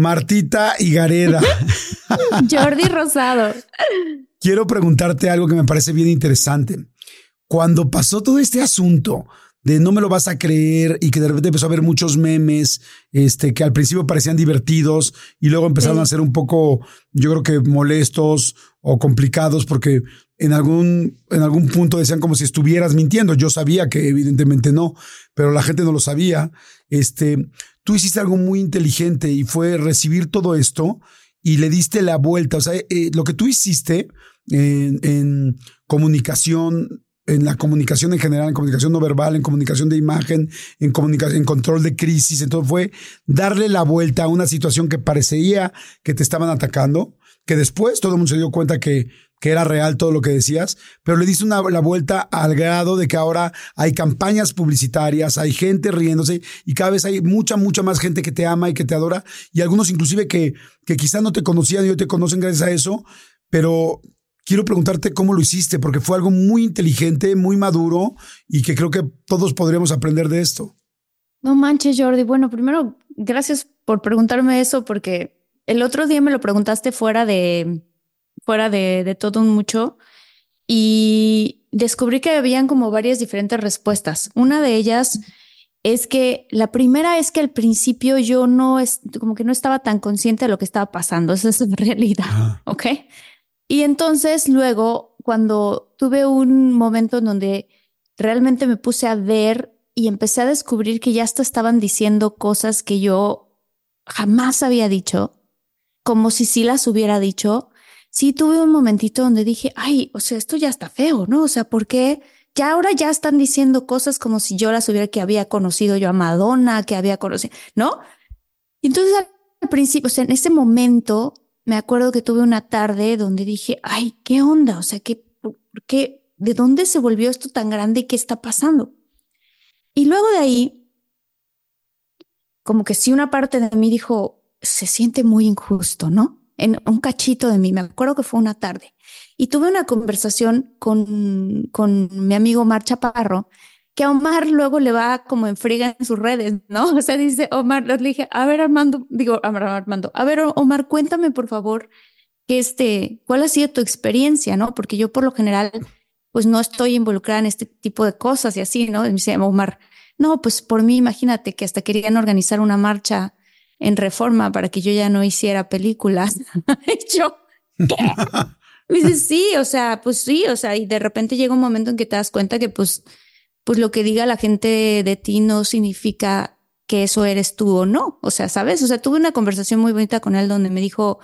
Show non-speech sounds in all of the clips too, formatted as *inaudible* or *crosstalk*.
Martita y Gareda. *laughs* Jordi Rosado. Quiero preguntarte algo que me parece bien interesante. Cuando pasó todo este asunto de no me lo vas a creer y que de repente empezó a haber muchos memes, este, que al principio parecían divertidos y luego empezaron a ser un poco, yo creo que molestos o complicados porque en algún, en algún punto decían como si estuvieras mintiendo. Yo sabía que evidentemente no, pero la gente no lo sabía. Este, tú hiciste algo muy inteligente y fue recibir todo esto y le diste la vuelta. O sea, eh, lo que tú hiciste en, en, comunicación, en la comunicación en general, en comunicación no verbal, en comunicación de imagen, en comunicación, en control de crisis, entonces fue darle la vuelta a una situación que parecía que te estaban atacando, que después todo el mundo se dio cuenta que que era real todo lo que decías, pero le diste una, la vuelta al grado de que ahora hay campañas publicitarias, hay gente riéndose y cada vez hay mucha, mucha más gente que te ama y que te adora y algunos inclusive que, que quizás no te conocían y hoy te conocen gracias a eso, pero quiero preguntarte cómo lo hiciste, porque fue algo muy inteligente, muy maduro y que creo que todos podríamos aprender de esto. No manches, Jordi. Bueno, primero, gracias por preguntarme eso, porque el otro día me lo preguntaste fuera de, fuera de, todo un mucho y descubrí que habían como varias diferentes respuestas. Una de ellas es que la primera es que al principio yo no es como que no estaba tan consciente de lo que estaba pasando. Esa es la *laughs* realidad. Ok. Y entonces luego, cuando tuve un momento en donde realmente me puse a ver y empecé a descubrir que ya hasta estaban diciendo cosas que yo jamás había dicho, como si sí las hubiera dicho, sí tuve un momentito donde dije, ay, o sea, esto ya está feo, ¿no? O sea, ¿por qué? Ya ahora ya están diciendo cosas como si yo las hubiera que había conocido yo a Madonna, que había conocido, ¿no? Y entonces al principio, o sea, en ese momento me acuerdo que tuve una tarde donde dije, ay, ¿qué onda? O sea, ¿qué, qué, de dónde se volvió esto tan grande y qué está pasando? Y luego de ahí, como que sí una parte de mí dijo, se siente muy injusto, ¿no? en un cachito de mí, me acuerdo que fue una tarde, y tuve una conversación con, con mi amigo Omar Chaparro, que a Omar luego le va como en en sus redes, ¿no? *laughs* O sea, dice Omar, le dije, a ver Armando, digo Armando, a ver Omar, cuéntame por favor, que este, ¿cuál ha sido tu experiencia, no? Porque yo por lo general, pues no estoy involucrada en este tipo de cosas y así, ¿no? Me dice Omar, no, pues por mí, imagínate que hasta querían organizar una marcha en reforma para que yo ya no hiciera películas. *laughs* yo, ¿qué? dice, sí, o sea, pues sí, o sea, y de repente llega un momento en que te das cuenta que pues, pues lo que diga la gente de ti no significa que eso eres tú o no. O sea, ¿sabes? O sea, tuve una conversación muy bonita con él donde me dijo,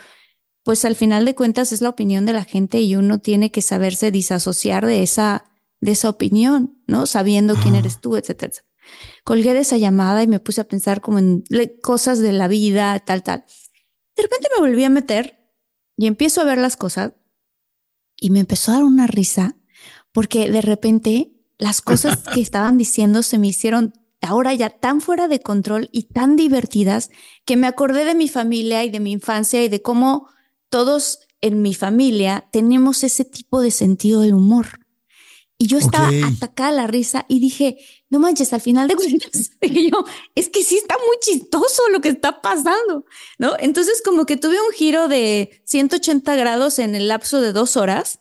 pues al final de cuentas es la opinión de la gente y uno tiene que saberse disasociar de esa, de esa opinión, ¿no? Sabiendo quién eres tú, etcétera. Colgué de esa llamada y me puse a pensar como en cosas de la vida, tal, tal. De repente me volví a meter y empiezo a ver las cosas y me empezó a dar una risa porque de repente las cosas que *laughs* estaban diciendo se me hicieron ahora ya tan fuera de control y tan divertidas que me acordé de mi familia y de mi infancia y de cómo todos en mi familia tenemos ese tipo de sentido del humor. Y yo estaba atacada a la risa y dije, no manches, al final de cuentas, *laughs* dije yo, es que sí está muy chistoso lo que está pasando, ¿no? Entonces como que tuve un giro de 180 grados en el lapso de dos horas,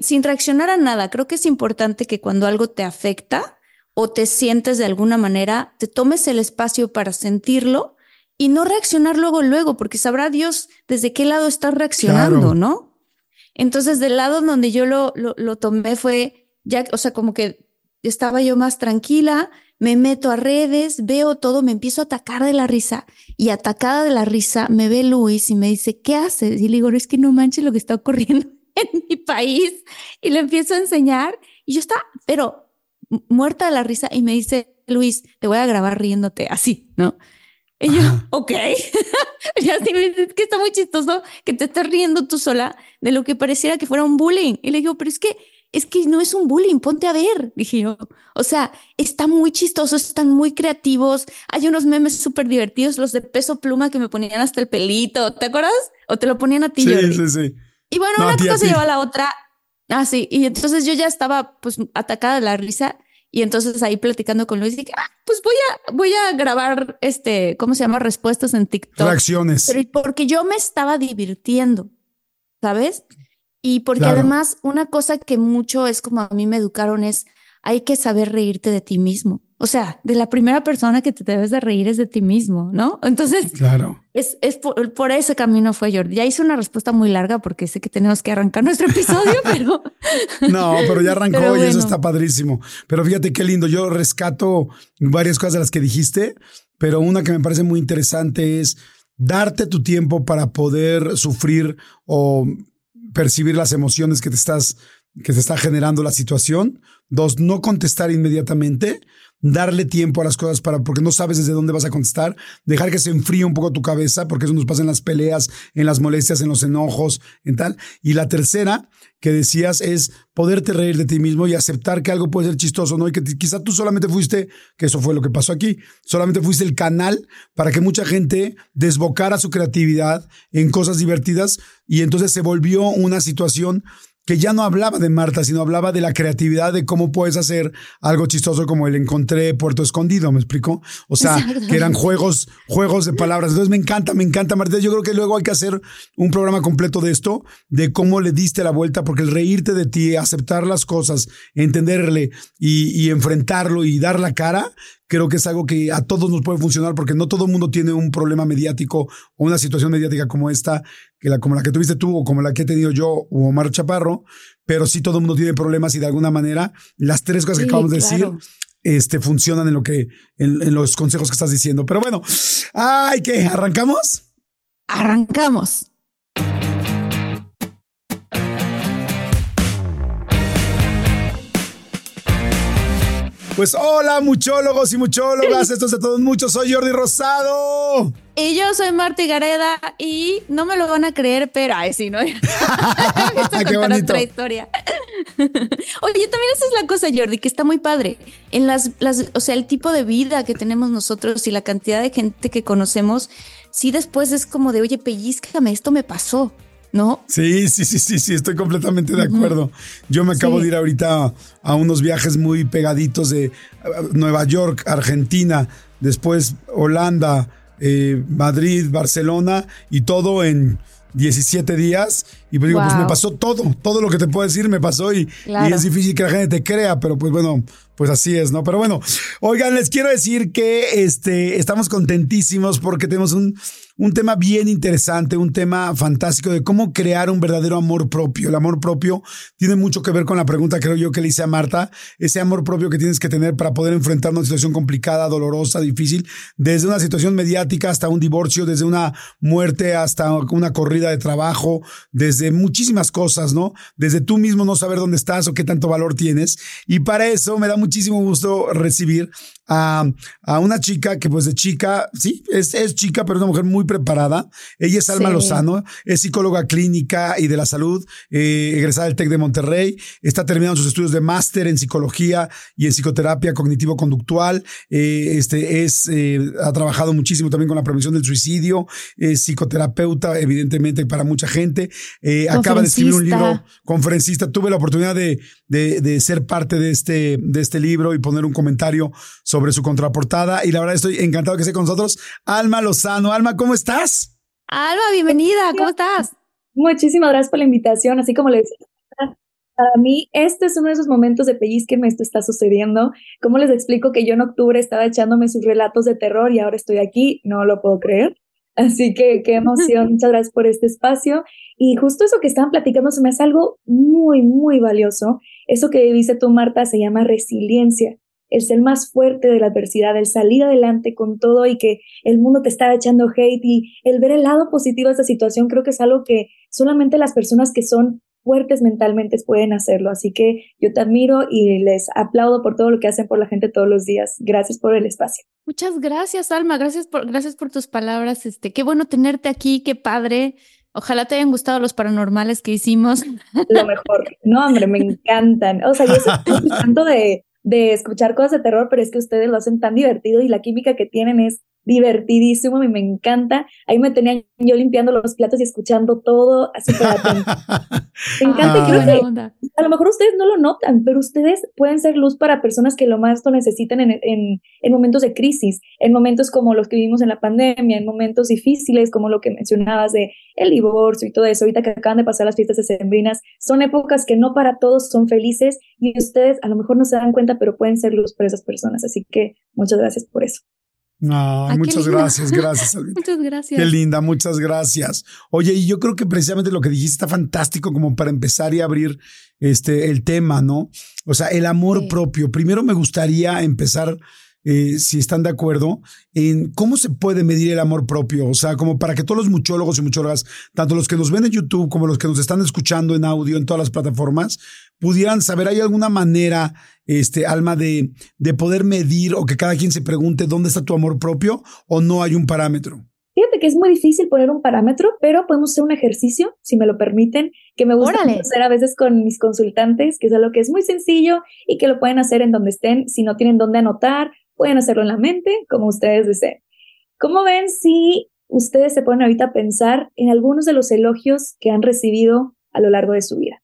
sin reaccionar a nada. Creo que es importante que cuando algo te afecta, o te sientes de alguna manera, te tomes el espacio para sentirlo y no reaccionar luego, luego, porque sabrá Dios desde qué lado estás reaccionando, ¿no? Entonces, del lado donde yo lo, tomé fue ya, o sea, como que estaba yo más tranquila, me meto a redes, veo todo, me empiezo a atacar de la risa y atacada de la risa me ve Luis y me dice, ¿qué haces? Y le digo, es que no manches lo que está ocurriendo *laughs* en mi país y le empiezo a enseñar y yo está, pero muerta de la risa y me dice, Luis, te voy a grabar riéndote así, ¿no? Y yo, ok. y así me dice, es que está muy chistoso que te estés riendo tú sola de lo que pareciera que fuera un bullying. Y le digo, pero es que es que no es un bullying, ponte a ver, dije yo. O sea, está muy chistoso, están muy creativos. Hay unos memes súper divertidos, los de peso pluma que me ponían hasta el pelito, ¿te acuerdas? O te lo ponían a ti. Sí, sí, sí. Y bueno, una cosa lleva a la otra. Ah, sí. Y entonces yo ya estaba pues atacada de la risa. Y entonces ahí platicando con Luis, dije, ah, pues voy a, voy a grabar este, ¿cómo se llama? Respuestas en TikTok. Reacciones. Pero porque yo me estaba divirtiendo, ¿sabes? Y porque además una cosa que mucho es como a mí me educaron es, hay que saber reírte de ti mismo. O sea, de la primera persona que te debes de reír es de ti mismo, ¿no? *laughs* Entonces, claro. es, es por, ese camino fue Jordi. Ya hice una respuesta muy larga porque sé que tenemos que arrancar nuestro episodio, *laughs* pero... *laughs* no, pero ya arrancó y eso está padrísimo. Pero fíjate qué lindo. Yo rescato varias cosas de las que dijiste, pero una que me parece muy interesante es darte tu tiempo para poder sufrir o percibir las emociones que te estás que te está generando la situación. Dos, no contestar inmediatamente, darle tiempo a las cosas para, porque no sabes desde dónde vas a contestar, dejar que se enfríe un poco tu cabeza, porque eso nos pasa en las peleas, en las molestias, en los enojos, en tal. Y la tercera que decías es poderte reír de ti mismo y aceptar que algo puede ser chistoso, ¿no? Y que quizá tú solamente fuiste, que eso fue lo que pasó aquí, solamente fuiste el canal para que mucha gente desbocara su creatividad en cosas divertidas y entonces se volvió una situación que ya no hablaba de Marta, sino hablaba de la creatividad de cómo puedes hacer algo chistoso como el encontré Puerto Escondido, ¿me explico? O sea, que eran juegos, juegos de palabras. Entonces me encanta, me encanta, Marta. Yo creo que luego hay que hacer un programa completo de esto, de cómo le diste la vuelta, porque el reírte de ti, aceptar las cosas, entenderle y, y enfrentarlo y dar la cara, creo que es algo que a todos nos puede funcionar porque no todo el mundo tiene un problema mediático o una situación mediática como esta, que la, como la que tuviste tú o como la que he tenido yo o Omar Chaparro, pero sí todo el mundo tiene problemas y de alguna manera las tres cosas que acabamos de decir este, funcionan en lo que, en, en los consejos que estás diciendo. Pero bueno, ay, ¿qué? ¿Arrancamos? Arrancamos. Pues hola, muchólogos y muchólogas. Esto es de todos muchos. Soy Jordi Rosado. Y yo soy Marta Gareda y no me lo van a creer, pero ay, sí, ¿no? *laughs* *laughs* Qué bonito. Otra historia. *laughs* Oye, también esa es la cosa, Jordi, que está muy padre. En las, las, o sea, el tipo de vida que tenemos nosotros y la cantidad de gente que conocemos, sí después es como de, oye, pellizcame, esto me pasó. ¿no? Sí, sí, sí, sí, sí, estoy completamente de acuerdo. Yo me acabo de ir ahorita a unos viajes muy pegaditos de Nueva York, Argentina, después Holanda, eh, Madrid, Barcelona y todo en 17 días. Y pues digo, pues me pasó todo, todo lo que te puedo decir me pasó y, y, es difícil que la gente te crea, pero pues bueno, pues así es, ¿no? Pero bueno, oigan, les quiero decir que este, estamos contentísimos porque tenemos un, un tema bien interesante, un tema fantástico de cómo crear un verdadero amor propio. El amor propio tiene mucho que ver con la pregunta, creo yo, que le hice a Marta, ese amor propio que tienes que tener para poder enfrentar una situación complicada, dolorosa, difícil, desde una situación mediática hasta un divorcio, desde una muerte hasta una corrida de trabajo, desde muchísimas cosas, ¿no? Desde tú mismo no saber dónde estás o qué tanto valor tienes. Y para eso me da muchísimo gusto recibir a, a una chica que pues de chica, sí, es, es chica, pero es una mujer muy preparada. Ella es Alma Lozano, es psicóloga clínica y de la salud, eh, egresada del TEC de Monterrey, está terminando sus estudios de máster en psicología y en psicoterapia cognitivo-conductual, eh, este, es, eh, ha trabajado muchísimo también con la prevención del suicidio, es psicoterapeuta, evidentemente, para mucha gente, acaba de escribir un libro, conferencista, tuve la oportunidad de, de, de ser parte de este, de este libro y poner un comentario sobre su contraportada y la verdad estoy encantado que esté con nosotros Alma Lozano. Alma, ¿cómo estás? Alma, bienvenida, ¿cómo estás? Muchísimas gracias por la invitación, así como le decía, Para mí, este es uno de esos momentos de pellizquenme, esto está sucediendo. ¿Cómo les explico que yo en octubre estaba echándome sus relatos de terror y ahora estoy aquí? No lo puedo creer. Así que qué *laughs* emoción, muchas gracias por este espacio. Y justo eso que estaban platicando se me hace algo muy, muy valioso. Eso que dice tú, Marta, se llama resiliencia el ser más fuerte de la adversidad, el salir adelante con todo y que el mundo te está echando hate y el ver el lado positivo de esta situación, creo que es algo que solamente las personas que son fuertes mentalmente pueden hacerlo. Así que yo te admiro y les aplaudo por todo lo que hacen por la gente todos los días. Gracias por el espacio. Muchas gracias, Alma. Gracias por, gracias por tus palabras. Este, qué bueno tenerte aquí, qué padre. Ojalá te hayan gustado los paranormales que hicimos. Lo mejor. No, hombre, me encantan. O sea, yo estoy *laughs* tanto de de escuchar cosas de terror, pero es que ustedes lo hacen tan divertido y la química que tienen es divertidísimo y me encanta. Ahí me tenían yo limpiando los platos y escuchando todo súper atento. *laughs* me encanta creo que a lo mejor ustedes no lo notan, pero ustedes pueden ser luz para personas que lo más lo necesitan en, en, en, momentos de crisis, en momentos como los que vivimos en la pandemia, en momentos difíciles como lo que mencionabas de el divorcio y todo eso, ahorita que acaban de pasar las fiestas de sembrinas, son épocas que no para todos son felices y ustedes a lo mejor no se dan cuenta, pero pueden ser luz para esas personas. Así que muchas gracias por eso. No, muchas gracias, gracias. *laughs* muchas gracias. Qué linda, muchas gracias. Oye, y yo creo que precisamente lo que dijiste está fantástico como para empezar y abrir este el tema, ¿no? O sea, el amor propio. Primero me gustaría empezar eh, si están de acuerdo, en cómo se puede medir el amor propio. O sea, como para que todos los muchólogos y muchólogas, tanto los que nos ven en YouTube como los que nos están escuchando en audio en todas las plataformas, pudieran saber, ¿hay alguna manera, este, Alma, de, de poder medir o que cada quien se pregunte dónde está tu amor propio o no hay un parámetro? Fíjate que es muy difícil poner un parámetro, pero podemos hacer un ejercicio, si me lo permiten, que me gusta hacer a veces con mis consultantes, que es algo que es muy sencillo y que lo pueden hacer en donde estén, si no tienen dónde anotar Pueden hacerlo en la mente, como ustedes deseen. ¿Cómo ven si ustedes se ponen ahorita a pensar en algunos de los elogios que han recibido a lo largo de su vida?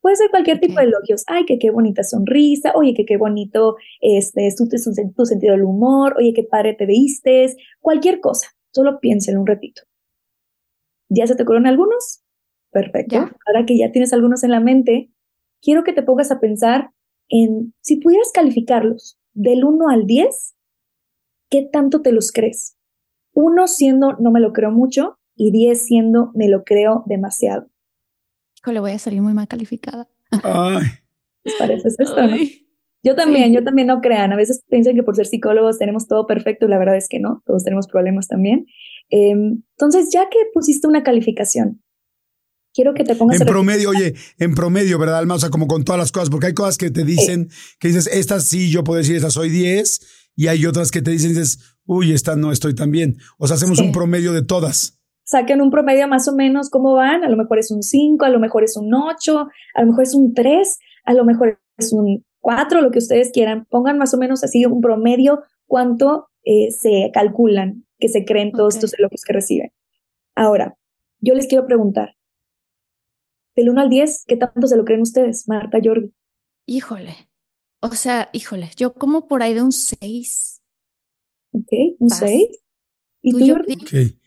Puede ser cualquier tipo de elogios. Ay, que qué bonita sonrisa. Oye, que qué bonito este, tu, tu, tu sentido del humor. Oye, qué padre te veíste. Cualquier cosa. Solo piénsenlo un ratito. ¿Ya se te ocurrieron algunos? Perfecto. Ahora que ya tienes algunos en la mente, quiero que te pongas a pensar en si pudieras calificarlos del 1 al 10, ¿qué tanto te los crees? 1 siendo no me lo creo mucho y 10 siendo me lo creo demasiado. le voy a salir muy mal calificada. Ay. ¿Les parece esto, no? Yo también, yo también no crean. A veces piensan que por ser psicólogos tenemos todo perfecto y la verdad es que no, todos tenemos problemas también. Em, entonces, ya que pusiste una calificación, quiero que te pongas... En promedio, oye, en promedio, ¿verdad, Alma? O sea, como con todas las cosas, porque hay cosas que te dicen, que dices, estas sí, yo puedo decir, estas soy 10, y hay otras que te dicen, dices, uy, esta no estoy tan bien. O sea, hacemos un promedio de todas. Saquen un promedio más o menos cómo van, a lo mejor es un 5, a lo mejor es un 8, a lo mejor es un 3, a lo mejor es un 4, lo que ustedes quieran. Pongan más o menos así un promedio cuánto eh, se calculan que se creen todos estos elogios que reciben. Ahora, yo les quiero preguntar, del 1 al 10, ¿qué tanto se lo creen ustedes, Marta, Jordi? Híjole. O sea, híjole, yo como por ahí de un 6. Ok, un 6. ¿Y tú, Jordi?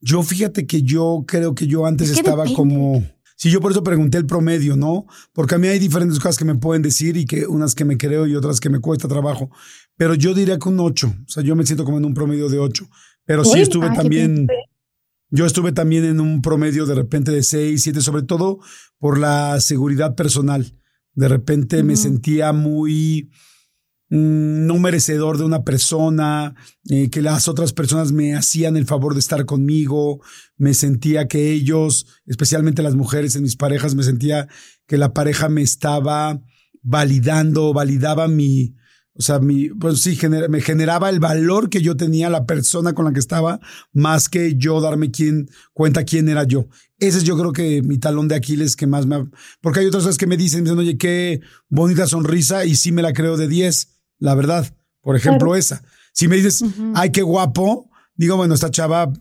Yo fíjate que yo creo que yo antes estaba como... Sí, yo por eso pregunté el promedio, ¿no? Porque a mí hay diferentes cosas que me pueden decir y que unas que me creo y otras que me cuesta trabajo. Pero yo diría que un 8. O sea, yo me siento como en un promedio de 8. Pero sí estuve también... Yo estuve también en un promedio de repente de 6, 7, sobre todo por la seguridad personal. De repente me sentía muy mm, no merecedor de una persona, eh, que las otras personas me hacían el favor de estar conmigo, me sentía que ellos, especialmente las mujeres en mis parejas, me sentía que la pareja me estaba validando, validaba mi, o sea, mi, pues sí, me generaba el valor que yo tenía, la persona con la que estaba, más que yo darme quién, cuenta quién era yo. Ese es yo creo que mi talón de Aquiles que más me... Porque hay otras cosas que me dicen, me dicen, oye, qué bonita sonrisa y sí me la creo de 10, la verdad. Por ejemplo, esa. Si me dices, ay, qué guapo, digo, bueno, esta chava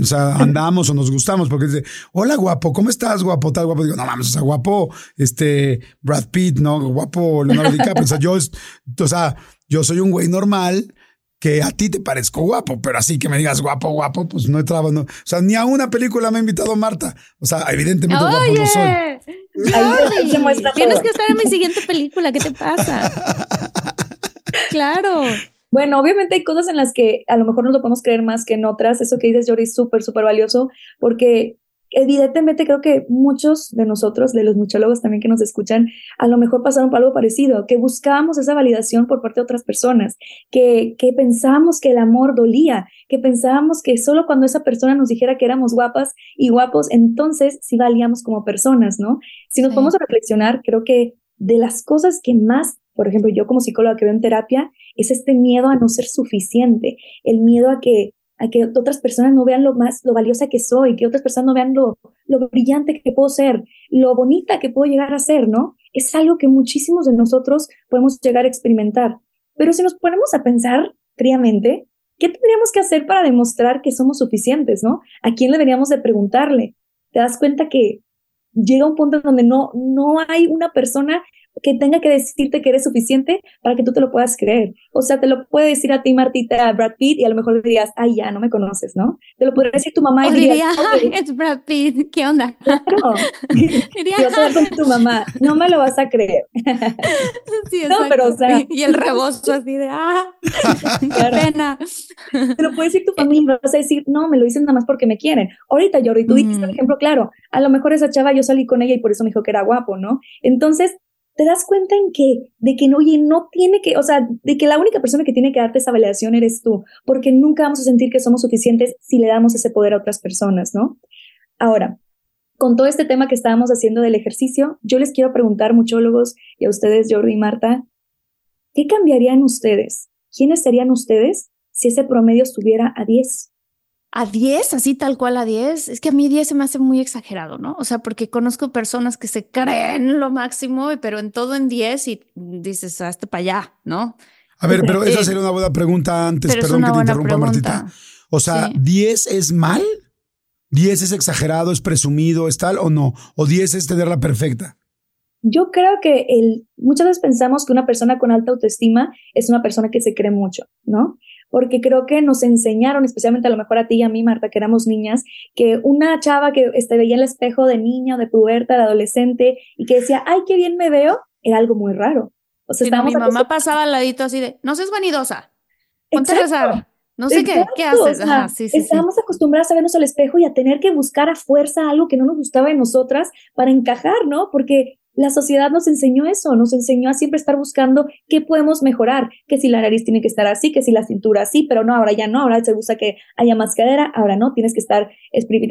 o sea, andamos o nos gustamos, porque dice, hola guapo, ¿cómo estás, guapo? Tal guapo. Digo, no mames, o sea, guapo, este, Brad Pitt, ¿no? Guapo Leonardo DiCaprio. o sea, yo, o sea, yo soy un güey normal que a ti te parezco guapo, pero así que me digas guapo, guapo, pues no he trabajado, no. O sea, ni a una película me ha invitado Marta. O sea, evidentemente guapo no soy. Muestra Tienes que estar en mi siguiente película, ¿qué te pasa? *laughs* claro. Bueno, obviamente hay cosas en las que a lo mejor no lo podemos creer más que en otras. Eso que dices, Jordi, es súper, súper valioso porque evidentemente creo que muchos de nosotros, de los muchólogos también que nos escuchan, a lo mejor pasaron por algo parecido, que buscábamos esa validación por parte de otras personas, que, que pensábamos que el amor dolía, que pensábamos que solo cuando esa persona nos dijera que éramos guapas y guapos, entonces sí valíamos como personas, ¿no? Si nos vamos a reflexionar, creo que de las cosas que más, por ejemplo, yo como psicóloga que veo en terapia, es este miedo a no ser suficiente, el miedo a que a que otras personas no vean lo más, lo valiosa que soy, que otras personas no vean lo, lo brillante que puedo ser, lo bonita que puedo llegar a ser, ¿no? Es algo que muchísimos de nosotros podemos llegar a experimentar. Pero si nos ponemos a pensar fríamente, ¿qué tendríamos que hacer para demostrar que somos suficientes, ¿no? ¿A quién deberíamos de preguntarle? Te das cuenta que llega un punto donde no, no hay una persona que tenga que decirte que eres suficiente para que tú te lo puedas creer. O sea, te lo puede decir a ti, Martita, Brad Pitt, y a lo mejor dirías, ay, ya, no me conoces, ¿no? Te lo podría decir tu mamá y diría, es Brad Pitt, ¿qué onda? *laughs* Claro. *laughs* vas a con tu mamá, no me lo vas a creer. *laughs* sí, no, pero o sea. Y el rebozo así de, ah, qué pena. Te lo puede decir tu familia, vas a decir, no, me lo dicen nada más porque me quieren. Ahorita, Jordi, tú dijiste un ejemplo claro, a lo mejor esa chava yo salí con ella y por eso me dijo que era guapo, ¿no? Entonces, te das cuenta en que, de que, oye, no tiene que, o sea, de que la única persona que tiene que darte esa validación eres tú, porque nunca vamos a sentir que somos suficientes si le damos ese poder a otras personas, ¿no? Ahora, con todo este tema que estábamos haciendo del ejercicio, yo les quiero preguntar, muchólogos, y a ustedes, Jordi y Marta, ¿qué cambiarían ustedes? ¿Quiénes serían ustedes si ese promedio estuviera a 10? A 10, así tal cual a 10, es que a mí 10 se me hace muy exagerado, ¿no? O sea, porque conozco personas que se creen lo máximo, pero en todo en 10 y dices, hazte para allá, ¿no? A ver, pero esa sería una buena pregunta antes, perdón que te interrumpa, Martita. O sea, ¿10 es mal? ¿10 es exagerado, es presumido, es tal o no? ¿O 10 es tenerla perfecta? Yo creo que el, muchas veces pensamos que una persona con alta autoestima es una persona que se cree mucho, ¿no? Porque creo que nos enseñaron, especialmente a lo mejor a ti y a mí, Marta, que éramos niñas, que una chava que este, veía el espejo de niña, de puberta, de adolescente, y que decía, ay, qué bien me veo, era algo muy raro. O sea, mi mamá pasaba al ladito así de, no seas vanidosa, ponte a. No sé qué, ¿qué haces? sí, sí, estábamos acostumbradas a vernos al espejo y a tener que buscar a fuerza algo que no nos gustaba en nosotras para encajar, ¿no? Porque la sociedad nos enseñó eso, nos enseñó a siempre estar buscando qué podemos mejorar, que si la nariz tiene que estar así, que si la cintura así, pero no, ahora ya no, ahora se gusta que haya más cadera, ahora no, tienes que estar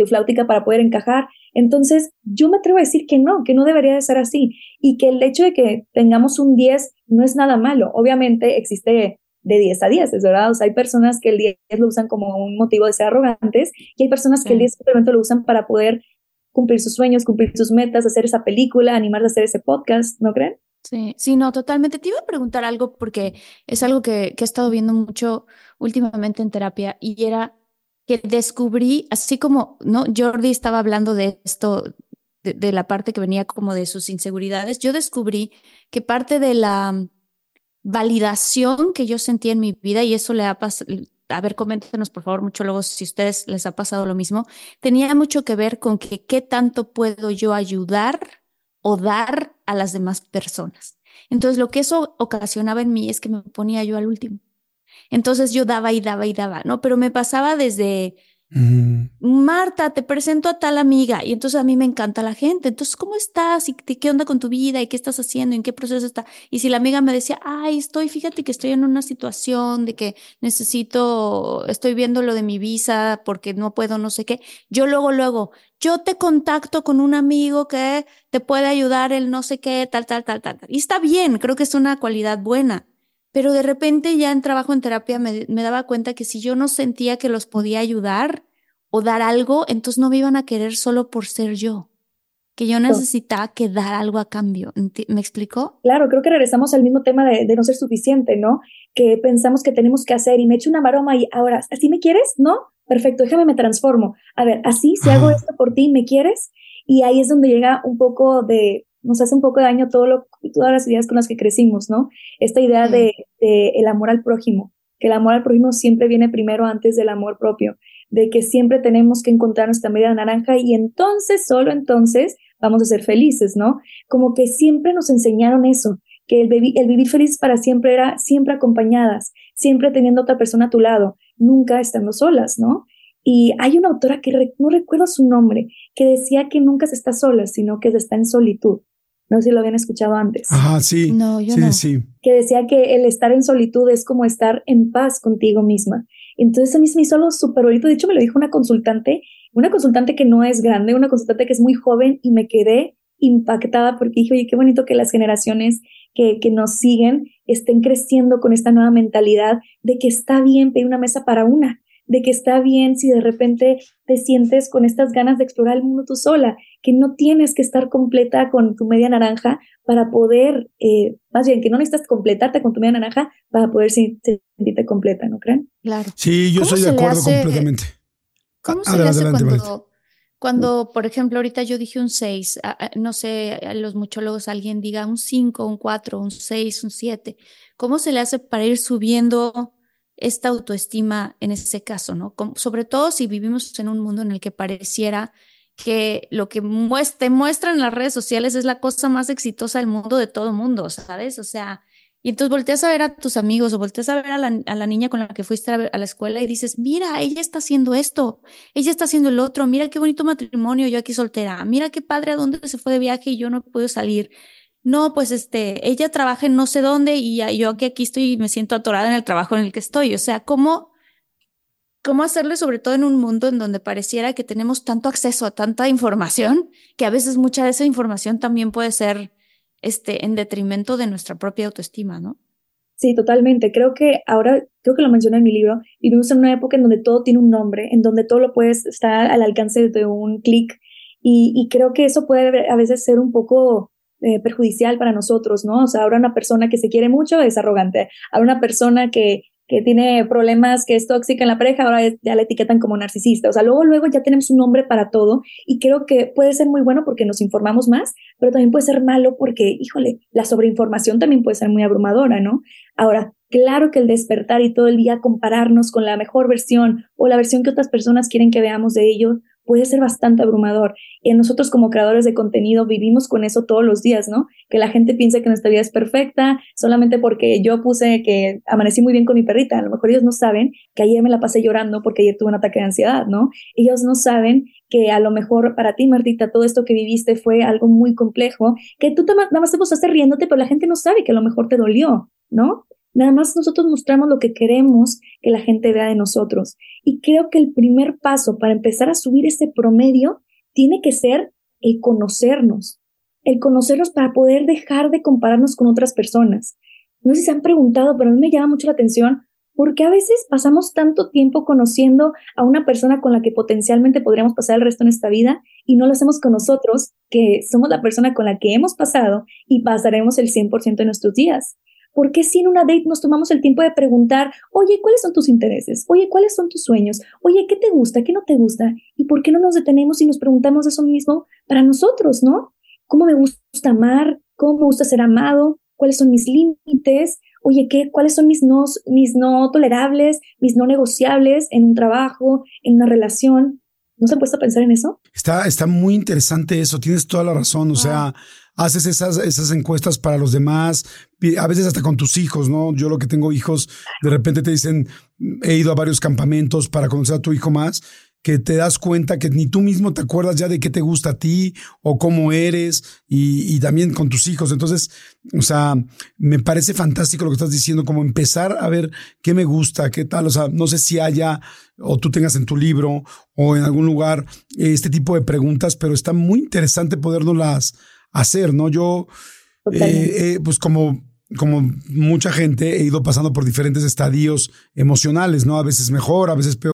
flautica para poder encajar. Entonces, yo me atrevo a decir que no, que no debería de ser así y que el hecho de que tengamos un 10 no es nada malo. Obviamente existe de 10 a 10, es verdad. O sea, hay personas que el 10 lo usan como un motivo de ser arrogantes y hay personas que el 10 simplemente lo usan para poder cumplir sus sueños, cumplir sus metas, hacer esa película, animarse a hacer ese podcast, ¿no creen? Sí, sí, no, totalmente. Te iba a preguntar algo porque es algo que, que he estado viendo mucho últimamente en terapia y era que descubrí, así como, ¿no? Jordi estaba hablando de esto, de, la parte que venía como de sus inseguridades, yo descubrí que parte de la validación que yo sentí en mi vida, y eso le ha pasado, a ver, coméntenos por favor mucho luego si ustedes les ha pasado lo mismo, tenía mucho que ver con que qué tanto puedo yo ayudar o dar a las demás personas. Entonces lo que eso ocasionaba en mí es que me ponía yo al último. Entonces yo daba y daba y daba, ¿no? Pero me pasaba desde Marta, te presento a tal amiga. Y entonces a mí me encanta la gente. Entonces, ¿cómo estás? ¿Y qué onda con tu vida? ¿Y qué estás haciendo? ¿En qué proceso está? Y si la amiga me decía, ay, estoy, fíjate que estoy en una situación de que necesito, estoy viendo lo de mi visa porque no puedo, no sé qué. Yo luego, luego, yo te contacto con un amigo que te puede ayudar el no sé qué, tal, tal, tal, tal. Y está bien, creo que es una cualidad buena. Pero de repente ya en trabajo en terapia me, daba cuenta que si yo no sentía que los podía ayudar o dar algo, entonces no me iban a querer solo por ser yo que yo necesitaba que dar algo a cambio. ¿Me explicó? Claro, creo que regresamos al mismo tema de, de, no ser suficiente, ¿no? Que pensamos que tenemos que hacer y me echo una maroma y ahora, ¿así me quieres? ¿No? Perfecto, déjame me transformo. A ver, así, si hago esto por ti, ¿me quieres? Y ahí es donde llega un poco de, nos hace un poco de daño todo lo, todas las ideas con las que crecimos, ¿no? Esta idea de, el amor al prójimo, que el amor al prójimo siempre viene primero antes del amor propio. de que siempre tenemos que encontrar nuestra media naranja y entonces, solo entonces, vamos a ser felices, ¿no? Como que siempre nos enseñaron eso, que el, el vivir feliz para siempre era siempre acompañadas, siempre teniendo otra persona a tu lado, nunca estando solas, ¿no? Y hay una autora que no recuerdo su nombre, que decía que nunca se está sola, sino que se está en solitud. No sé si lo habían escuchado antes. Ajá, sí. No, yo sí, no. sí. Que decía que el estar en solitud es como estar en paz contigo misma. Entonces a mí se me hizo algo súper bonito. De hecho, me lo dijo una consultante, una consultante que no es grande, una consultante que es muy joven y me quedé impactada porque dije, oye, qué bonito que las generaciones que, que nos siguen estén creciendo con esta nueva mentalidad de que está bien pedir una mesa para una, de que está bien si de repente te sientes con estas ganas de explorar el mundo tú sola, que no tienes que estar completa con tu media naranja para poder, eh, más bien que no necesitas completarte con tu media naranja para poder sentirte completa, ¿no creen? Claro. Sí, yo estoy de acuerdo completamente. ¿Cómo se le hace cuando, cuando, por ejemplo, ahorita yo dije un 6, no sé, a los muchólogos alguien diga un 5, un 4, un 6, un 7, ¿cómo se le hace para ir subiendo esta autoestima en ese caso, ¿no? sobre todo si vivimos en un mundo en el que pareciera que lo que te muestran las redes sociales es la cosa más exitosa del mundo de todo mundo, ¿sabes? O sea, y entonces volteas a ver a tus amigos o volteas a ver a la, a la niña con la que fuiste a, a, la escuela y dices, mira, ella está haciendo esto, ella está haciendo el otro, mira qué bonito matrimonio, yo aquí soltera, mira qué padre a dónde se fue de viaje y yo no puedo salir. No, pues este, ella trabaja en no sé dónde y yo aquí, estoy y me siento atorada en el trabajo en el que estoy. O sea, ¿cómo, cómo hacerle sobre todo en un mundo en donde pareciera que tenemos tanto acceso a tanta información que a veces mucha de esa información también puede ser este, en detrimento de nuestra propia autoestima, ¿no? Sí, totalmente. Creo que ahora, creo que lo mencioné en mi libro, vivimos en una época en donde todo tiene un nombre, en donde todo lo puedes estar al alcance de un clic y, creo que eso puede a veces ser un poco eh, perjudicial para nosotros, ¿no? O sea, ahora una persona que se quiere mucho es arrogante, ahora una persona que, que tiene problemas, que es tóxica en la pareja, ahora ya la etiquetan como narcisista. O sea, luego, luego ya tenemos un nombre para todo y creo que puede ser muy bueno porque nos informamos más, pero también puede ser malo porque, híjole, la sobreinformación también puede ser muy abrumadora, ¿no? Ahora, claro que el despertar y todo el día compararnos con la mejor versión o la versión que otras personas quieren que veamos de ellos puede ser bastante abrumador. Y nosotros como creadores de contenido vivimos con eso todos los días, ¿no? Que la gente piense que nuestra vida es perfecta solamente porque yo puse que amanecí muy bien con mi perrita. A lo mejor ellos no saben que ayer me la pasé llorando porque ayer tuve un ataque de ansiedad, ¿no? Ellos no saben que a lo mejor para ti, Martita, todo esto que viviste fue algo muy complejo, que tú nada más te pasaste riéndote, pero la gente no sabe que a lo mejor te dolió, ¿no? Nada más nosotros mostramos lo que queremos que la gente vea de nosotros. Y creo que el primer paso para empezar a subir ese promedio tiene que ser el conocernos. El conocernos para poder dejar de compararnos con otras personas. No sé si se han preguntado, pero a mí me llama mucho la atención porque a veces pasamos tanto tiempo conociendo a una persona con la que potencialmente podríamos pasar el resto de nuestra vida y no lo hacemos con nosotros, que somos la persona con la que hemos pasado y pasaremos el 100% de nuestros días. ¿Por qué si en una date nos tomamos el tiempo de preguntar, oye, ¿cuáles son tus intereses? Oye, ¿cuáles son tus sueños? Oye, ¿qué te gusta? ¿Qué no te gusta? ¿Y por qué no nos detenemos y nos preguntamos eso mismo para nosotros, no? ¿Cómo me gusta amar? ¿Cómo me gusta ser amado? ¿Cuáles son mis límites? Oye, ¿qué, ¿cuáles son mis no, mis no tolerables, mis no negociables en un trabajo, en una relación? ¿No se han puesto a pensar en eso? Está, está muy interesante eso, tienes toda la razón. O sea, haces esas, esas encuestas para los demás, a veces hasta con tus hijos, ¿no? Yo lo que tengo hijos, de repente te dicen, he ido a varios campamentos para conocer a tu hijo más, que te das cuenta que ni tú mismo te acuerdas ya de qué te gusta a ti o cómo eres y, y, también con tus hijos. Entonces, o sea, me parece fantástico lo que estás diciendo, como empezar a ver qué me gusta, qué tal. O sea, no sé si haya o tú tengas en tu libro o en algún lugar este tipo de preguntas, pero está muy interesante podernoslas hacer, ¿no? Yo, eh, eh, pues como como mucha gente, he ido pasando por diferentes estadios emocionales, ¿no? A veces mejor, a veces peor.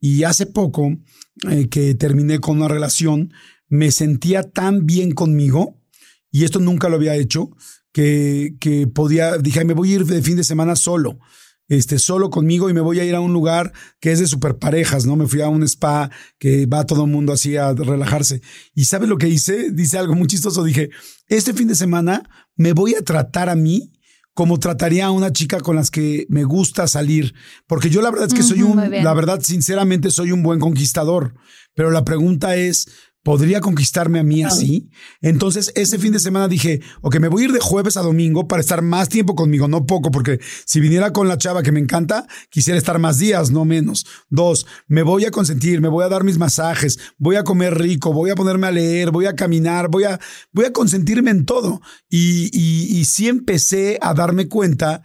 Y hace poco eh, que terminé con una relación, me sentía tan bien conmigo, y esto nunca lo había hecho, que, podía, dije, me voy a ir de fin de semana solo. Este, solo conmigo y me voy a ir a un lugar que es de super parejas, ¿no? Me fui a un spa que va todo el mundo así a relajarse. ¿Y sabes lo que hice? Dice algo muy chistoso. Dije, este fin de semana me voy a tratar a mí como trataría a una chica con las que me gusta salir. Porque yo la verdad es que soy un, la verdad, sinceramente, soy un buen conquistador. Pero la pregunta es, ¿Podría conquistarme a mí así? Entonces, ese fin de semana dije, ok, me voy a ir de jueves a domingo para estar más tiempo conmigo, no poco, porque si viniera con la chava que me encanta, quisiera estar más días, no menos. Dos, me voy a consentir, me voy a dar mis masajes, voy a comer rico, voy a ponerme a leer, voy a caminar, voy a, voy a consentirme en todo. Y, y, y sí empecé a darme cuenta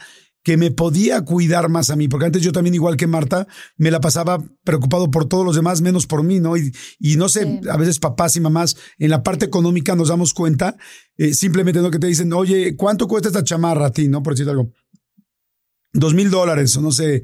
que me podía cuidar más a mí, porque antes yo también, igual que Marta, me la pasaba preocupado por todos los demás, menos por mí, ¿no? Y, y no sé, a veces papás y mamás, en la parte económica nos damos cuenta, eh, simplemente lo que te dicen, oye, ¿cuánto cuesta esta chamarra a ti, no? Por decir algo. Dos mil dólares, o no sé,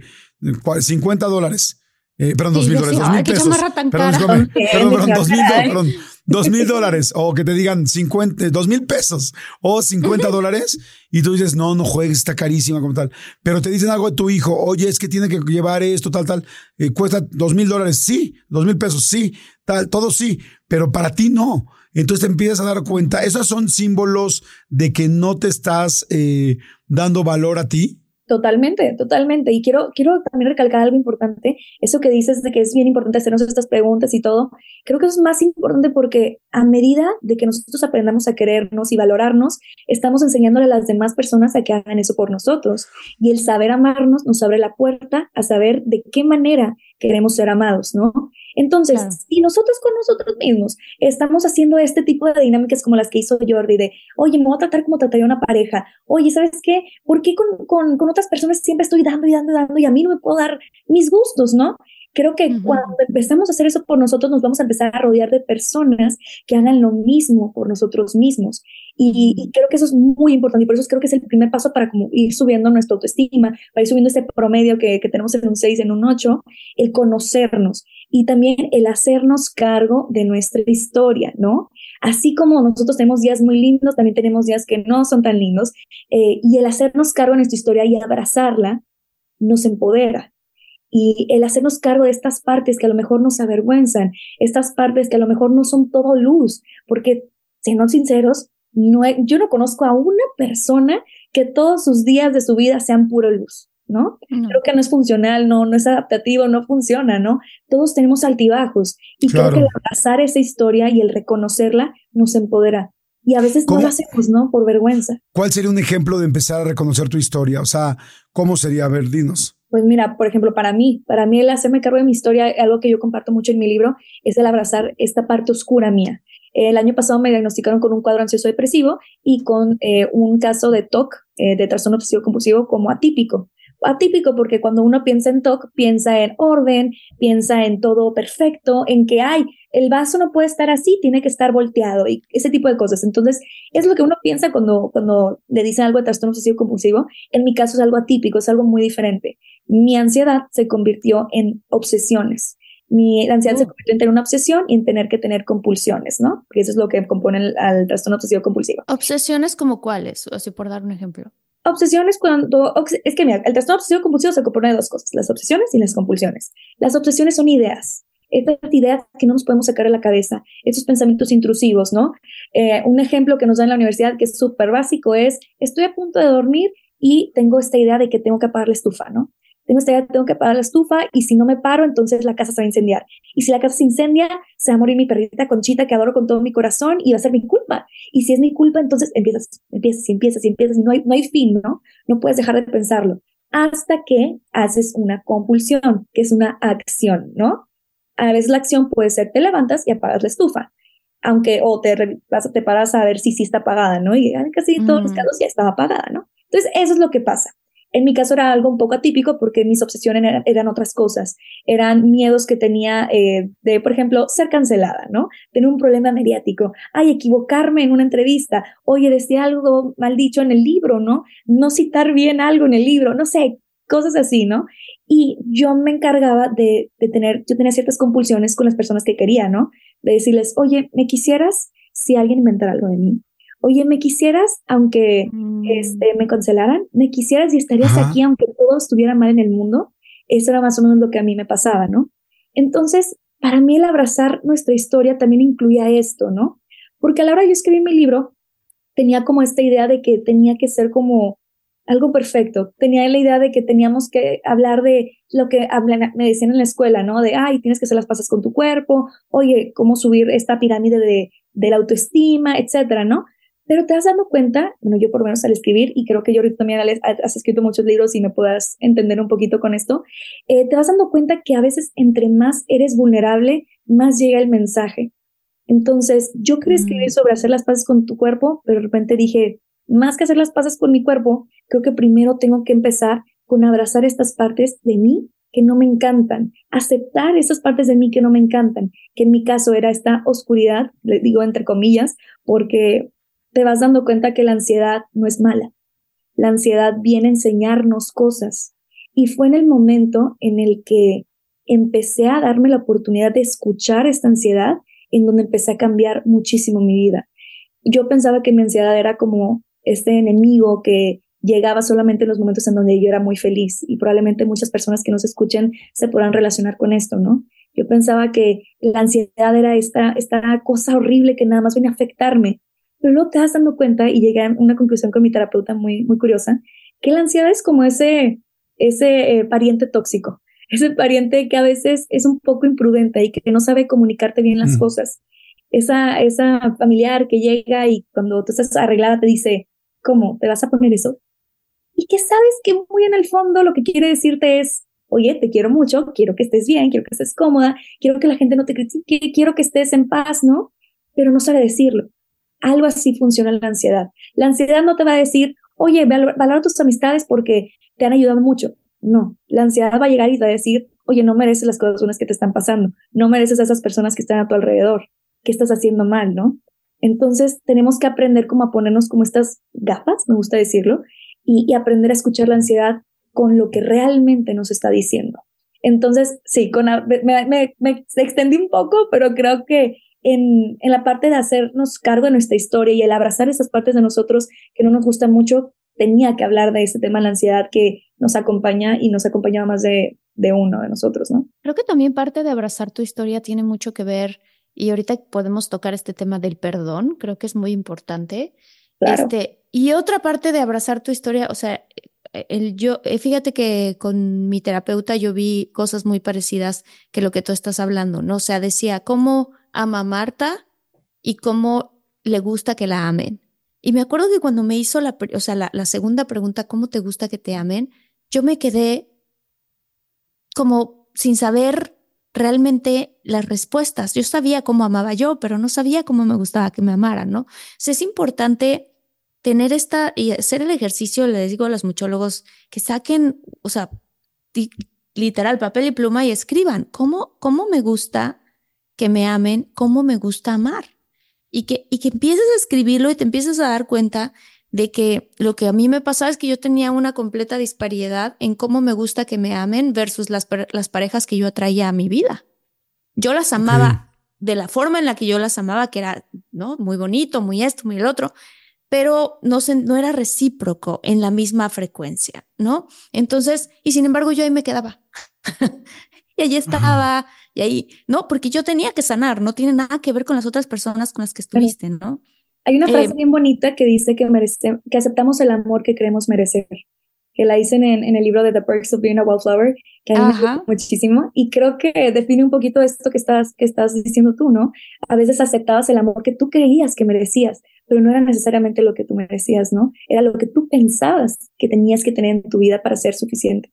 cincuenta dólares. Eh, perdón, dos mil dólares, dos mil pesos. Perdón, perdón, dos mil, perdón, dos mil dólares o que te digan 50, dos mil pesos o 50 dólares y tú dices, no, no juegues, está carísima como tal. Pero te dicen algo de tu hijo, oye, es que tiene que llevar esto, tal, tal, eh, cuesta dos mil dólares, sí, dos mil pesos, sí, tal, todo sí, pero para ti no. Entonces te empiezas a dar cuenta, esos son símbolos de que no te estás eh, dando valor a ti Totalmente, totalmente. Y quiero, quiero también recalcar algo importante, eso que dices de que es bien importante hacernos estas preguntas y todo. Creo que eso es más importante porque a medida de que nosotros aprendamos a querernos y valorarnos, estamos enseñándole a las demás personas a que hagan eso por nosotros. Y el saber amarnos nos abre la puerta a saber de qué manera queremos ser amados, ¿no? Entonces, si nosotros con nosotros mismos estamos haciendo este tipo de dinámicas como las que hizo Jordi, de, oye, me voy a tratar como trataría una pareja, oye, ¿sabes qué? ¿Por qué con, con, con otras personas siempre estoy dando y dando y dando y a mí no me puedo dar mis gustos, ¿no? Creo que cuando empezamos a hacer eso por nosotros, nos vamos a empezar a rodear de personas que hagan lo mismo por nosotros mismos. Y, creo que eso es muy importante y por eso creo que es el primer paso para como ir subiendo nuestra autoestima, para ir subiendo ese promedio que, que tenemos en un 6, en un 8, el conocernos y también el hacernos cargo de nuestra historia, ¿no? Así como nosotros tenemos días muy lindos, también tenemos días que no son tan lindos, eh, y el hacernos cargo de nuestra historia y abrazarla nos empodera. Y el hacernos cargo de estas partes que a lo mejor nos avergüenzan, estas partes que a lo mejor no son todo luz, porque, siendo sinceros, no yo no conozco a una persona que todos sus días de su vida sean puro luz. ¿no? Creo que no es funcional, no, no es adaptativo, no funciona, ¿no? Todos tenemos altibajos y creo que el abrazar esa historia y el reconocerla nos empodera. Y a veces no lo hacemos, ¿no? Por vergüenza. ¿Cuál sería un ejemplo de empezar a reconocer tu historia? O sea, ¿cómo sería? A ver, dinos. Pues mira, por ejemplo, para mí, para mí el hacerme cargo de mi historia, algo que yo comparto mucho en mi libro, es el abrazar esta parte oscura mía. El año pasado me diagnosticaron con un cuadro ansioso depresivo y con eh, un caso de TOC, eh, de trastorno obsesivo compulsivo, como atípico atípico porque cuando uno piensa en TOC, piensa en orden, piensa en todo perfecto, en que hay, el vaso no puede estar así, tiene que estar volteado y ese tipo de cosas. Entonces, es lo que uno piensa cuando, cuando le dicen algo de trastorno obsesivo compulsivo. En mi caso es algo atípico, es algo muy diferente. Mi ansiedad se convirtió en obsesiones. Mi ansiedad se oh. convirtió en tener una obsesión y en tener que tener compulsiones, ¿no? Porque eso es lo que compone al trastorno obsesivo compulsivo. ¿Obsesiones como cuáles? Así por dar un ejemplo. Obsesiones cuando, es que mira, el trastorno obsesivo compulsivo se compone de dos cosas, las obsesiones y las compulsiones. Las obsesiones son ideas, estas ideas que no nos podemos sacar de la cabeza, estos pensamientos intrusivos, ¿no? Eh, un ejemplo que nos da en la universidad que es súper básico es, estoy a punto de dormir y tengo esta idea de que tengo que apagar la estufa, ¿no? Tengo esta idea, tengo que apagar la estufa y si no me paro, entonces la casa se va a incendiar. Y si la casa se incendia, se va a morir mi perrita Conchita que adoro con todo mi corazón y va a ser mi culpa. Y si es mi culpa, entonces empiezas, empiezas y empiezas y empiezas y no hay, no hay fin, ¿no? No puedes dejar de pensarlo. hasta que haces una compulsión, que es una acción, ¿no? A veces la acción puede ser te levantas y apagas la estufa, aunque o te, te paras a ver si sí está apagada, ¿no? Y casi todos los casos ya estaba apagada, ¿no? Entonces, eso es lo que pasa. En mi caso era algo un poco atípico porque mis obsesiones eran, otras cosas. Eran miedos que tenía eh, de, por ejemplo, ser cancelada, ¿no? Tener un problema mediático. Ay, equivocarme en una entrevista. Oye, decía algo mal dicho en el libro, ¿no? No citar bien algo en el libro. No sé, cosas así, ¿no? Y yo me encargaba de, de tener, yo tenía ciertas compulsiones con las personas que quería, ¿no? De decirles, oye, ¿me quisieras si alguien inventara algo de mí? Oye, ¿me quisieras aunque mm. este, me cancelaran? ¿Me quisieras y estarías aquí aunque todo estuviera mal en el mundo? Eso era más o menos lo que a mí me pasaba, ¿no? Entonces, para mí el abrazar nuestra historia también incluía esto, ¿no? Porque a la hora yo escribí mi libro, tenía como esta idea de que tenía que ser como algo perfecto. Tenía la idea de que teníamos que hablar de lo que me decían en la escuela, ¿no? De, ay, tienes que hacer las pasas con tu cuerpo, oye, cómo subir esta pirámide de, de la autoestima, etcétera, ¿no? Pero te has dado cuenta, bueno, yo por lo menos al escribir, y creo que yo ahorita también has escrito muchos libros y me puedas entender un poquito con esto, eh, te vas dando cuenta que a veces entre más eres vulnerable, más llega el mensaje. Entonces, yo quería escribir mm. sobre hacer las paces con tu cuerpo, pero de repente dije, más que hacer las paces con mi cuerpo, creo que primero tengo que empezar con abrazar estas partes de mí que no me encantan, aceptar esas partes de mí que no me encantan, que en mi caso era esta oscuridad, le digo entre comillas, porque te vas dando cuenta que la ansiedad no es mala. La ansiedad viene a enseñarnos cosas. Y fue en el momento en el que empecé a darme la oportunidad de escuchar esta ansiedad, en donde empecé a cambiar muchísimo mi vida. Yo pensaba que mi ansiedad era como este enemigo que llegaba solamente en los momentos en donde yo era muy feliz y probablemente muchas personas que nos escuchen se podrán relacionar con esto, ¿no? Yo pensaba que la ansiedad era esta, esta cosa horrible que nada más venía a afectarme pero luego te vas dando cuenta y llegué a una conclusión con mi terapeuta muy, muy curiosa, que la ansiedad es como ese, ese eh, pariente tóxico, *laughs* ese pariente que a veces es un poco imprudente y que no sabe comunicarte bien las cosas. Esa, esa familiar que llega y cuando tú estás arreglada te dice, ¿cómo? ¿Te vas a poner eso? Y que sabes que muy en el fondo lo que quiere decirte es, oye, te quiero mucho, quiero que estés bien, quiero que estés cómoda, quiero que la gente no te critique, quiero que estés en paz, ¿no? Pero no sabe decirlo. Algo así funciona la ansiedad. La ansiedad no te va a decir, oye, valora tus amistades porque te han ayudado mucho. No, la ansiedad va a llegar y va a decir, oye, no mereces las cosas que te están pasando, no mereces a esas personas que están a tu alrededor, ¿qué estás haciendo mal, no? Entonces tenemos que aprender como a ponernos como estas gafas, me gusta decirlo, y, aprender a escuchar la ansiedad con lo que realmente nos está diciendo. Entonces, sí, con, me, me, me extendí un poco, pero creo que en, en, la parte de hacernos cargo de nuestra historia y el abrazar esas partes de nosotros que no nos gustan mucho, tenía que hablar de ese tema de la ansiedad que nos acompaña y nos acompañaba más de, de uno de nosotros, ¿no? Creo que también parte de abrazar tu historia tiene mucho que ver, y ahorita podemos tocar este tema del perdón, creo que es muy importante. Claro. Este, y otra parte de abrazar tu historia, o sea, el yo, eh, fíjate que con mi terapeuta yo vi cosas muy parecidas que lo que tú estás hablando, ¿no? O sea, decía, ¿cómo ama a Marta y cómo le gusta que la amen. Y me acuerdo que cuando me hizo la, o sea, la, segunda pregunta, ¿cómo te gusta que te amen? Yo me quedé como sin saber realmente las respuestas. Yo sabía cómo amaba yo, pero no sabía cómo me gustaba que me amaran, ¿no? es importante tener esta y hacer el ejercicio, les digo a los muchólogos que saquen, o sea, literal papel y pluma y escriban cómo, cómo me gusta que me amen como me gusta amar. Y que, y que empieces a escribirlo y te empieces a dar cuenta de que lo que a mí me pasaba es que yo tenía una completa disparidad en cómo me gusta que me amen versus las, las parejas que yo atraía a mi vida. Yo las amaba de la forma en la que yo las amaba, que era, ¿no? Muy bonito, muy esto, muy el otro, pero no, se, no era recíproco en la misma frecuencia, ¿no? Entonces, y sin embargo yo ahí me quedaba. *laughs* y allí estaba, y ahí, no, porque yo tenía que sanar, no tiene nada que ver con las otras personas con las que estuviste, ¿no? Hay una frase eh, bien bonita que dice que, merece, que aceptamos el amor que creemos merecer. que la dicen en, en, el libro de The Perks of Being a Wallflower, que a mí me gusta muchísimo. Y creo que define un poquito esto que estás, que estás diciendo tú, ¿no? A veces aceptabas el amor que tú creías que merecías, pero no era necesariamente lo que tú merecías, ¿no? Era lo que tú pensabas que tenías que tener en tu vida para ser suficiente.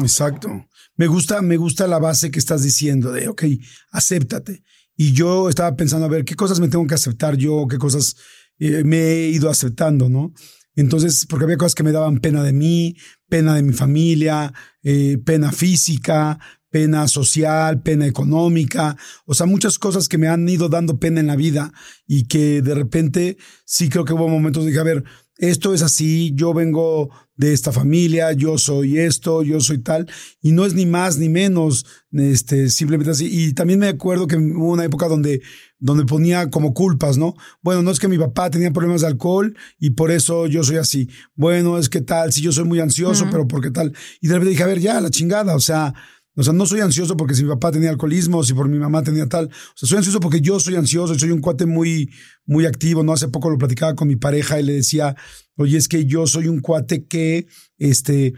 Exacto. Me gusta, me gusta la base que estás diciendo de, ok, acéptate. Y yo estaba pensando, a ver, ¿qué cosas me tengo que aceptar yo? ¿Qué cosas eh, me he ido aceptando, no? Entonces, porque había cosas que me daban pena de mí, pena de mi familia, eh, pena física, pena social, pena económica, o sea, muchas cosas que me han ido dando pena en la vida y que de repente sí creo que hubo momentos de dije, a ver, esto es así, yo vengo de esta familia, yo soy esto, yo soy tal, y no es ni más ni menos, este, simplemente así. Y también me acuerdo que hubo una época donde, donde ponía como culpas, ¿no? Bueno, no es que mi papá tenía problemas de alcohol y por eso yo soy así. Bueno, es que tal, si yo soy muy ansioso, pero ¿por qué tal? Y de repente dije, a ver, ya, la chingada, o sea, o sea, no soy ansioso porque si mi papá tenía alcoholismo, si por mi mamá tenía tal. O sea, soy ansioso porque yo soy ansioso soy un cuate muy, muy activo. No hace poco lo platicaba con mi pareja y le decía, oye, es que yo soy un cuate que, este,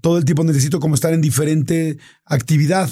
todo el tiempo necesito como estar en diferente actividad.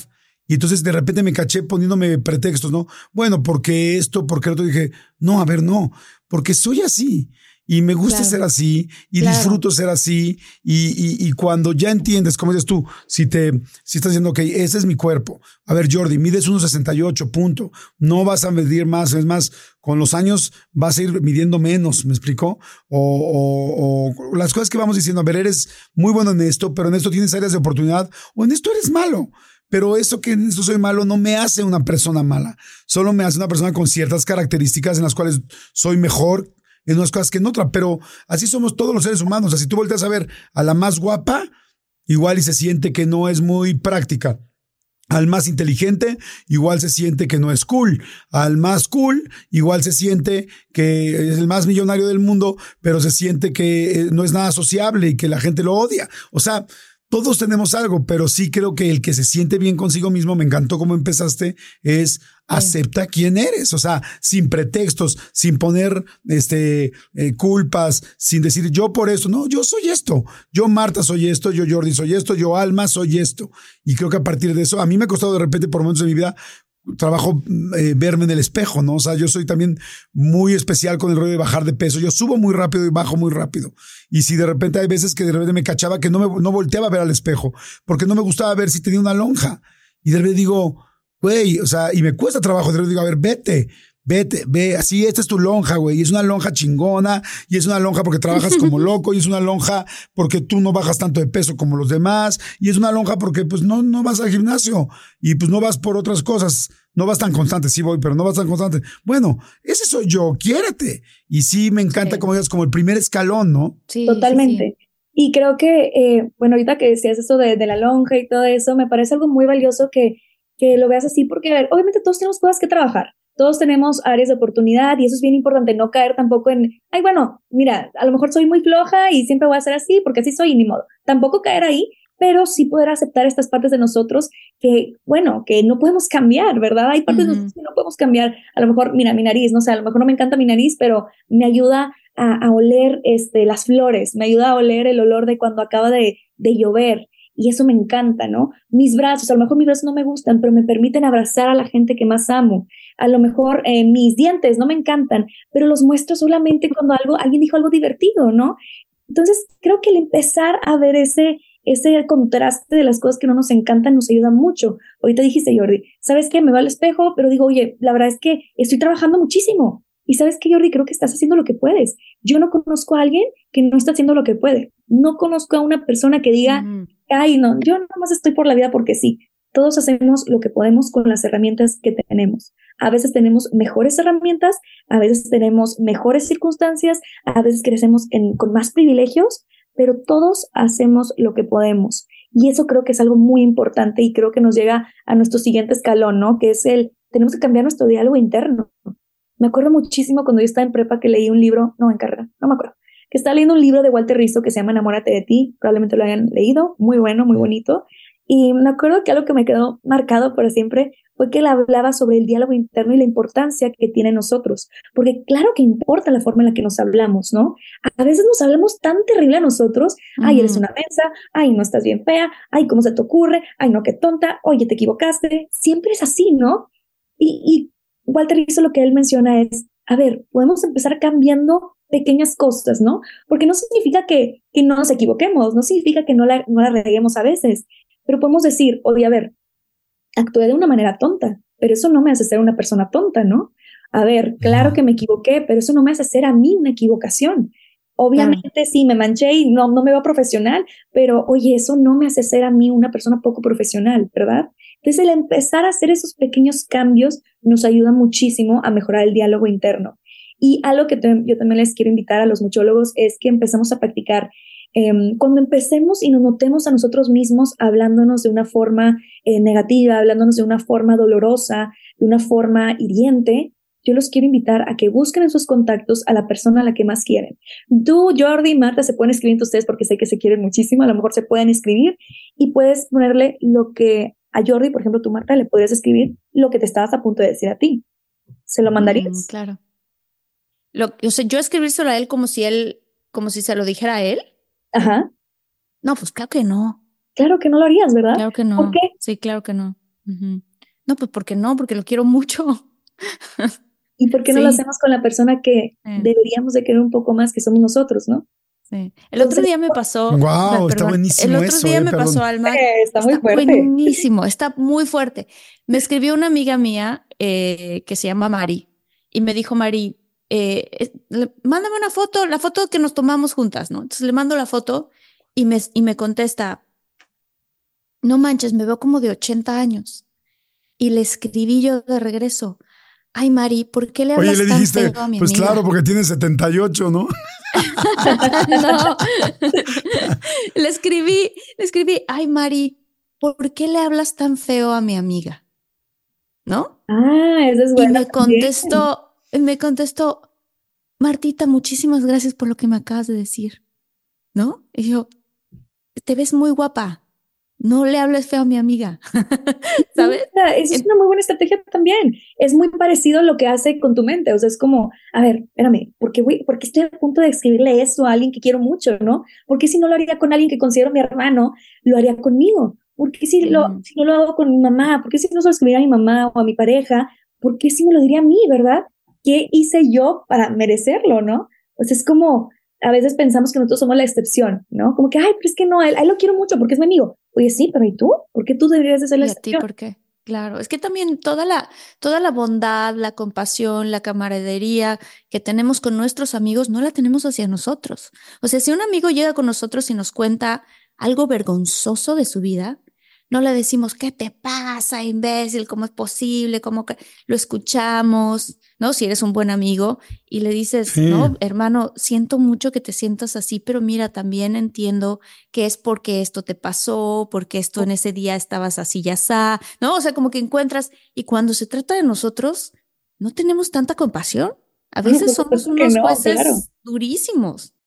Y entonces de repente me caché poniéndome pretextos, ¿no? Bueno, porque esto, porque otro. Dije, no, a ver, no, porque soy así y me gusta ser así y disfruto ser así y, y, cuando ya entiendes, como dices tú, si te si estás diciendo, ok, ese es mi cuerpo. A ver, Jordi, mides 1,68, punto. No vas a medir más, es más, con los años vas a ir midiendo menos, ¿me explicó? O, o, las cosas que vamos diciendo, a ver, eres muy bueno en esto, pero en esto tienes áreas de oportunidad o en esto eres malo. Pero eso que en esto soy malo no me hace una persona mala, solo me hace una persona con ciertas características en las cuales soy mejor en unas cosas que en otras, pero así somos todos los seres humanos. O sea, si tú volteas a ver a la más guapa, igual y se siente que no es muy práctica. Al más inteligente, igual se siente que no es cool. Al más cool, igual se siente que es el más millonario del mundo, pero se siente que eh, no es nada sociable y que la gente lo odia. O sea, todos tenemos algo, pero sí creo que el que se siente bien consigo mismo, me encantó cómo empezaste, es acepta quién eres, o sea, sin pretextos, sin poner este eh, culpas, sin decir yo por eso, no, yo soy esto, yo Marta soy esto, yo Jordi soy esto, yo Alma soy esto. Y creo que a partir de eso, a mí me ha costado de repente por momentos de mi vida trabajo eh, verme en el espejo, ¿no? O sea, yo soy también muy especial con el rollo de bajar de peso. Yo subo muy rápido y bajo muy rápido. Y si de repente hay veces que de repente me cachaba que no me no volteaba a ver al espejo, porque no me gustaba ver si tenía una lonja. Y de repente digo, güey, o sea, y me cuesta trabajo, de repente digo, a ver, vete, Vete, ve, así, esta es tu lonja, güey. Y es una lonja chingona, y es una lonja porque trabajas como *laughs* loco, y es una lonja porque tú no bajas tanto de peso como los demás, y es una lonja porque pues no, no vas al gimnasio, y pues no vas por otras cosas, no vas tan constante, sí voy, pero no vas tan constante. Bueno, ese soy yo, quiérete. Y sí, me encanta como digas, como el primer escalón, ¿no? Sí. Totalmente. Y creo que, eh, bueno, ahorita que decías eso de, de, la lonja y todo eso, me parece algo muy valioso que, que lo veas así, porque, a ver, obviamente todos tenemos cosas que trabajar todos tenemos áreas de oportunidad y eso es bien importante, no caer tampoco en, ay, bueno, mira, a lo mejor soy muy floja y siempre voy a ser así porque así soy, ni modo. Tampoco caer ahí, pero sí poder aceptar estas partes de nosotros que, bueno, que no podemos cambiar, ¿verdad? Hay partes de nosotros que no podemos cambiar. A lo mejor, mira, mi nariz, no sé, a lo mejor no me encanta mi nariz, pero me ayuda a, a oler este, las flores, me ayuda a oler el olor de cuando acaba de, de llover y eso me encanta, ¿no? Mis brazos, a lo mejor mis brazos no me gustan, pero me permiten abrazar a la gente que más amo. A lo mejor eh, mis dientes no me encantan, pero los muestro solamente cuando algo, alguien dijo algo divertido, ¿no? Entonces, creo que el empezar a ver ese, ese contraste de las cosas que no nos encantan nos ayuda mucho. Ahorita dijiste, Jordi, ¿sabes qué? Me va al espejo, pero digo, oye, la verdad es que estoy trabajando muchísimo. Y sabes qué, Jordi, creo que estás haciendo lo que puedes. Yo no conozco a alguien que no está haciendo lo que puede. No conozco a una persona que diga, ay, no, yo nada más estoy por la vida porque sí. Todos hacemos lo que podemos con las herramientas que tenemos. A veces tenemos mejores herramientas, a veces tenemos mejores circunstancias, a veces crecemos con más privilegios, pero todos hacemos lo que podemos. Y eso creo que es algo muy importante y creo que nos llega a nuestro siguiente escalón, ¿no? Que es el, tenemos que cambiar nuestro diálogo interno. Me acuerdo muchísimo cuando yo estaba en prepa que leí un libro, no, en carrera, no me acuerdo, que estaba leyendo un libro de Walter Rizzo que se llama Enamórate de ti, probablemente lo hayan leído, muy bueno, muy bonito. Y me acuerdo que algo que me quedó marcado por siempre fue que él hablaba sobre el diálogo interno y la importancia que tiene nosotros. Porque claro que importa la forma en la que nos hablamos, ¿no? A veces nos hablamos tan terrible a nosotros. Ay, eres una mensa. Ay, no estás bien fea. Ay, ¿cómo se te ocurre? Ay, no, qué tonta. Oye, te equivocaste. Siempre es así, ¿no? Y, y Walter hizo lo que él menciona es, a ver, podemos empezar cambiando pequeñas cosas, ¿no? Porque no significa que, que no nos equivoquemos, no significa que no la, no la reguemos a veces, pero podemos decir, oye, a ver, actué de una manera tonta, pero eso no me hace ser una persona tonta, ¿no? A ver, claro que me equivoqué, pero eso no me hace ser a mí una equivocación. Obviamente sí, me manché y no, no me veo profesional, pero oye, eso no me hace ser a mí una persona poco profesional, ¿verdad? Entonces el empezar a hacer esos pequeños cambios nos ayuda muchísimo a mejorar el diálogo interno. Y algo que yo también les quiero invitar a los muchólogos es que empezamos a practicar Em, cuando empecemos y nos notemos a nosotros mismos hablándonos de una forma eh, negativa, hablándonos de una forma dolorosa, de una forma hiriente, yo los quiero invitar a que busquen en sus contactos a la persona a la que más quieren. Tú, Jordi y Marta se pueden escribir entre ustedes porque sé que se quieren muchísimo, a lo mejor se pueden escribir y puedes ponerle lo que a Jordi, por ejemplo, tú, Marta, le podrías escribir lo que te estabas a punto de decir a ti. ¿Se lo mandarías? claro. Lo, o sea, yo escribírselo a él como si él, como si se lo dijera a él. Ajá. No, pues claro que no. Claro que no lo harías, ¿verdad? Claro que no. ¿Por qué? Sí, claro que no. No, pues porque no, porque lo quiero mucho. *laughs* ¿Y por qué no lo hacemos con la persona que deberíamos de querer un poco más, que somos nosotros, no? Sí. El otro día me pasó. Wow, está buenísimo. El otro día eh, me pasó, Alma. está muy fuerte. Buenísimo, está *laughs* muy fuerte. Me escribió una amiga mía eh, que se llama Mari y me dijo, Mari, eh, mándame una foto, la foto que nos tomamos juntas, ¿no? Entonces le mando la foto y me, y me contesta, no manches, me veo como de 80 años. Y le escribí yo de regreso, ay Mari, ¿por qué le hablas Oye, le tan dijiste, feo a mi pues amiga?" claro, porque tiene 78, ¿no? *laughs* no. *laughs* le escribí, le escribí, ay Mari, ¿por qué le hablas tan feo a mi amiga? ¿No? Ah, eso es Y bueno. me contestó, me contestó, Martita, muchísimas gracias por lo que me acabas de decir. ¿No? Y yo, te ves muy guapa. No le hables feo a mi amiga. *laughs* ¿Sabes? Es una muy buena estrategia también. Es muy parecido a lo que hace con tu mente. O sea, es como, a ver, espérame, ¿por qué, voy, ¿por qué estoy a punto de escribirle eso a alguien que quiero mucho, no? ¿Por qué si no lo haría con alguien que considero mi hermano, lo haría conmigo? ¿Por qué si, lo, Mm. si no lo hago con mi mamá? ¿Por qué si no se lo escribiría a mi mamá o a mi pareja? ¿Por qué si me lo diría a mí, verdad? ¿Qué hice yo para merecerlo, no? Sea, es como, a veces pensamos que nosotros somos la excepción, ¿no? Como que, ay, pero es que no, a él, a él lo quiero mucho porque es mi amigo. Oye, sí, pero ¿y tú? ¿Por qué tú deberías de ser la ¿Y a ti excepción? por qué? Claro, es que también toda la, toda la bondad, la compasión, la camaradería que tenemos con nuestros amigos, no la tenemos hacia nosotros. O sea, si un amigo llega con nosotros y nos cuenta algo vergonzoso de su vida, no le decimos, ¿qué te pasa, imbécil? ¿Cómo es posible? ¿Cómo que lo escuchamos? ¿No? Si eres un buen amigo y le dices, Sí. no, hermano, siento mucho que te sientas así, pero mira, también entiendo que es porque esto te pasó, porque esto en ese día estabas así ya está, ¿no? O sea, como que encuentras, y cuando se trata de nosotros, no tenemos tanta compasión. A veces somos supuesto que unos no, jueces claro. durísimos.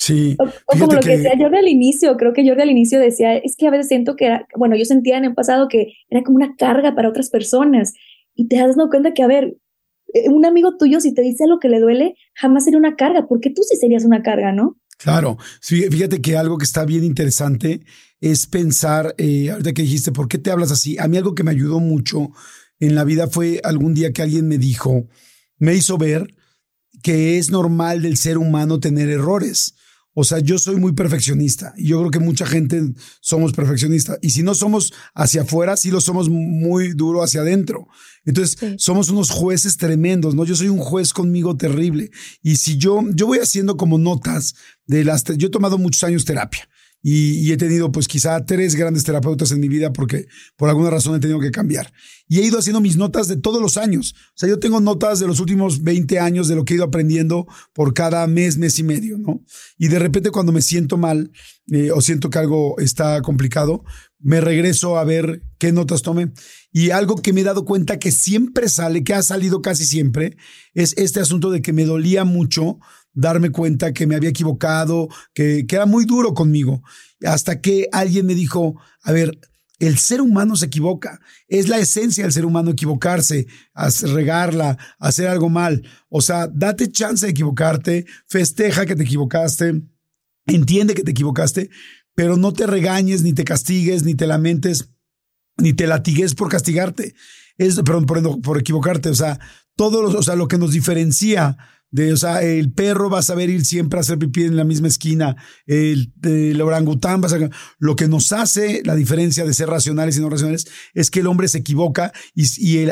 Sí. O, o como lo que, que- decía Jordi al inicio, creo que Jordi al inicio decía, es que a veces siento que era, bueno, yo sentía en el pasado que era como una carga para otras personas y te has dado cuenta que, a ver, eh, un amigo tuyo si te dice lo que le duele, jamás sería una carga, porque tú sí serías una carga, ¿no? Claro, fíjate que algo que está bien interesante es pensar, eh, ahorita que dijiste, ¿por qué te hablas así? A mí algo que me ayudó mucho en la vida fue algún día que alguien me dijo, me hizo ver que es normal del ser humano tener errores. O sea, yo soy muy perfeccionista y yo creo que mucha gente somos perfeccionistas. Y si no somos hacia afuera, sí lo somos muy duro hacia adentro. Entonces, somos unos jueces tremendos, ¿no? Yo soy un juez conmigo terrible. Y si yo, yo voy haciendo como notas de las, yo he tomado muchos años terapia y, he tenido pues quizá tres grandes terapeutas en mi vida porque por alguna razón he tenido que cambiar. Y he ido haciendo mis notas de todos los años. O sea, yo tengo notas de los últimos 20 años de lo que he ido aprendiendo por cada mes, mes y medio, ¿no? Y de repente cuando me siento mal eh, o siento que algo está complicado, me regreso a ver qué notas tomé. Y algo que me he dado cuenta que siempre sale, que ha salido casi siempre, es este asunto de que me dolía mucho darme cuenta que me había equivocado, que, que era muy duro conmigo. Hasta que alguien me dijo, a ver, el ser humano se equivoca. Es la esencia del ser humano equivocarse, regarla, hacer algo mal. O sea, date chance de equivocarte, festeja que te equivocaste, entiende que te equivocaste, pero no te regañes, ni te castigues, ni te lamentes, ni te latigues por castigarte. Es, perdón, por, por equivocarte. O sea, todo o sea, lo que nos diferencia de, o sea, el perro va a saber ir siempre a hacer pipí en la misma esquina. El, orangután va a saber. Lo que nos hace la diferencia de ser racionales y no racionales es que el hombre se equivoca y,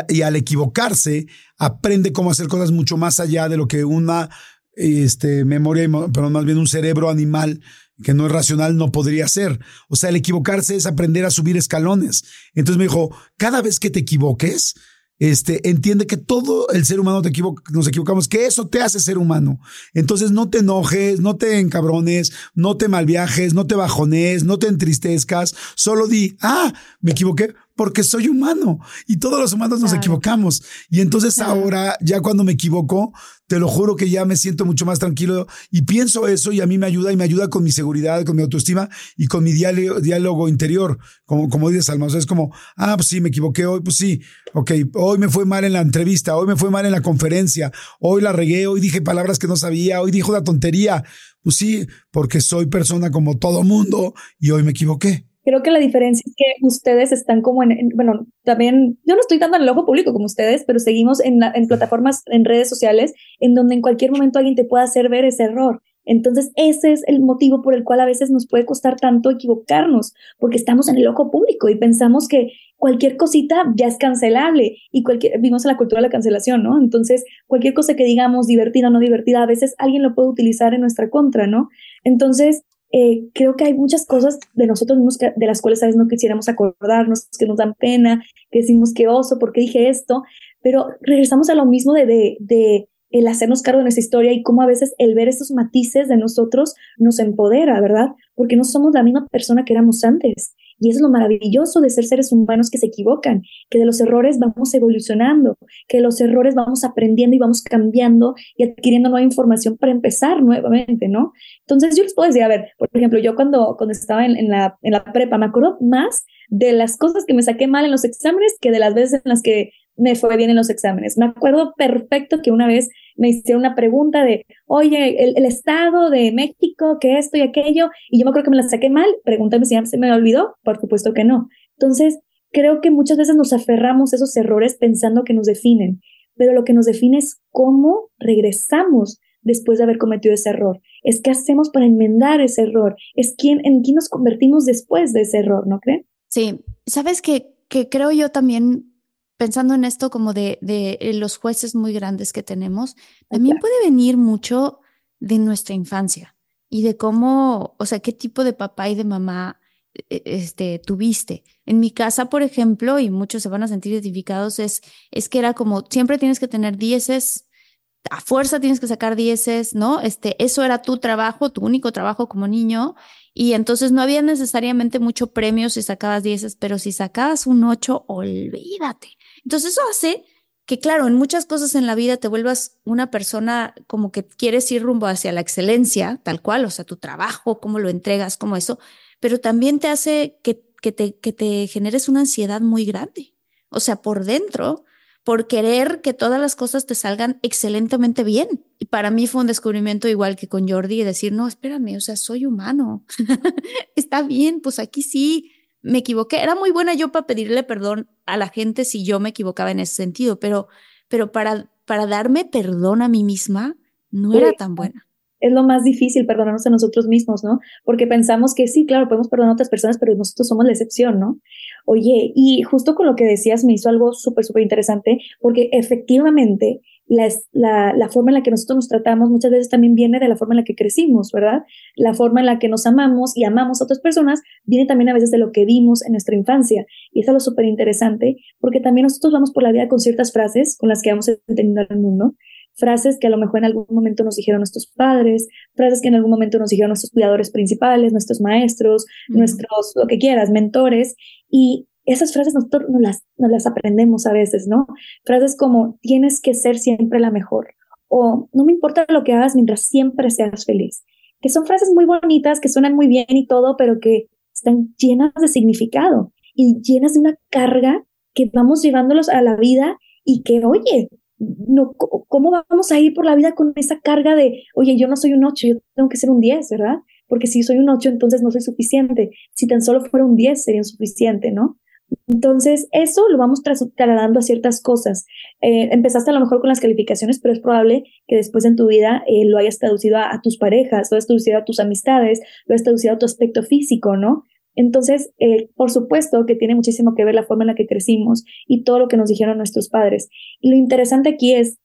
y, al equivocarse aprende cómo hacer cosas mucho más allá de lo que una este, memoria, pero más bien un cerebro animal que no es racional no podría hacer. O sea, el equivocarse es aprender a subir escalones. Entonces me dijo, cada vez que te equivoques, este, entiende que todo el ser humano te nos equivocamos, que eso te hace ser humano. Entonces no te enojes, no te encabrones, no te malviajes, no te bajones, no te entristezcas, solo di, ah, me equivoqué porque soy humano y todos los humanos nos equivocamos. Y entonces ahora, ya cuando me equivoco, te lo juro que ya me siento mucho más tranquilo y pienso eso y a mí me ayuda y me ayuda con mi seguridad, con mi autoestima y con mi diálogo, interior. Como, como dices, Alma, es como, ah, pues sí, me equivoqué hoy, pues sí, ok, hoy me fue mal en la entrevista, hoy me fue mal en la conferencia, hoy la regué, hoy dije palabras que no sabía, hoy dijo una tontería. Pues sí, porque soy persona como todo mundo y hoy me equivoqué. Creo que la diferencia es que ustedes están como en, bueno, también, yo no estoy dando en el ojo público como ustedes, pero seguimos en, en plataformas, en redes sociales, en donde en cualquier momento alguien te pueda hacer ver ese error. Entonces, ese es el motivo por el cual a veces nos puede costar tanto equivocarnos, porque estamos en el ojo público y pensamos que cualquier cosita ya es cancelable y cualquier, vimos en la cultura de la cancelación, ¿no? Entonces, cualquier cosa que digamos divertida o no divertida, a veces alguien lo puede utilizar en nuestra contra, ¿no? Entonces, eh, creo que hay muchas cosas de nosotros mismos de las cuales a veces no quisiéramos acordarnos, que nos dan pena, que decimos que oso, ¿por qué dije esto? Pero regresamos a lo mismo de, de, de el hacernos cargo de nuestra historia y cómo a veces el ver estos matices de nosotros nos empodera, ¿verdad? Porque no somos la misma persona que éramos antes. Y eso es lo maravilloso de ser seres humanos que se equivocan, que de los errores vamos evolucionando, que de los errores vamos aprendiendo y vamos cambiando y adquiriendo nueva información para empezar nuevamente, ¿no? Entonces yo les puedo decir, a ver, por ejemplo, yo cuando, cuando estaba en, la, en la prepa me acuerdo más de las cosas que me saqué mal en los exámenes que de las veces en las que me fue bien en los exámenes. Me acuerdo perfecto que una vez me hicieron una pregunta de, oye, el, Estado de México, que esto y aquello, y yo me acuerdo que me la saqué mal, pregúntame si se me olvidó, por supuesto que no. Entonces, creo que muchas veces nos aferramos a esos errores pensando que nos definen, pero lo que nos define es cómo regresamos después de haber cometido ese error. Es qué hacemos para enmendar ese error. Es quién, en quién nos convertimos después de ese error, ¿no creen? Sí, sabes que, que creo yo también pensando en esto como de, de eh, los jueces muy grandes que tenemos, también puede venir mucho de nuestra infancia y de cómo, o sea, qué tipo de papá y de mamá e, este, tuviste. En mi casa, por ejemplo, y muchos se van a sentir identificados, es, es que era como, siempre tienes que tener dieces, a fuerza tienes que sacar dieces, ¿no? Este, eso era tu trabajo, tu único trabajo como niño, y entonces no había necesariamente mucho premio si sacabas dieces, pero si sacabas un ocho, olvídate. Entonces eso hace que, claro, en muchas cosas en la vida te vuelvas una persona como que quieres ir rumbo hacia la excelencia, tal cual, o sea, tu trabajo, cómo lo entregas, como eso, pero también te hace que, que, te, que te generes una ansiedad muy grande. O sea, por dentro, por querer que todas las cosas te salgan excelentemente bien. Y para mí fue un descubrimiento igual que con Jordi decir, no, espérame, o sea, soy humano. *laughs* Está bien, pues aquí sí me equivoqué. Era muy buena yo para pedirle perdón a la gente si yo me equivocaba en ese sentido, pero, pero para, para darme perdón a mí misma no era tan buena es lo más difícil perdonarnos a nosotros mismos, ¿no? Porque pensamos que sí, claro, podemos perdonar a otras personas, pero nosotros somos la excepción, ¿no? Oye, y justo con lo que decías me hizo algo súper, súper interesante, porque efectivamente la, la, la, forma en la que nosotros nos tratamos muchas veces también viene de la forma en la que crecimos, ¿verdad? La forma en la que nos amamos y amamos a otras personas viene también a veces de lo que vimos en nuestra infancia. Y eso es lo súper interesante, porque también nosotros vamos por la vida con ciertas frases con las que vamos entendiendo al mundo frases que a lo mejor en algún momento nos dijeron nuestros padres, frases que en algún momento nos dijeron nuestros cuidadores principales, nuestros maestros, nuestros, lo que quieras, mentores, y esas frases nosotros nos las, nos las aprendemos a veces, ¿no? Frases como tienes que ser siempre la mejor o no me importa lo que hagas mientras siempre seas feliz, que son frases muy bonitas, que suenan muy bien y todo, pero que están llenas de significado y llenas de una carga que vamos llevándolos a la vida y que, oye, no, ¿cómo vamos a ir por la vida con esa carga de, oye, yo no soy un 8, yo tengo que ser un 10, ¿verdad? Porque si soy un 8, entonces no soy suficiente. Si tan solo fuera un 10, sería suficiente, ¿no? Entonces, eso lo vamos trasladando a ciertas cosas. Eh, empezaste a lo mejor con las calificaciones, pero es probable que después en tu vida eh, lo hayas traducido a, tus parejas, lo hayas traducido a tus amistades, lo hayas traducido a tu aspecto físico, ¿no? Entonces, eh, por supuesto que tiene muchísimo que ver la forma en la que crecimos y todo lo que nos dijeron nuestros padres. Y lo interesante aquí es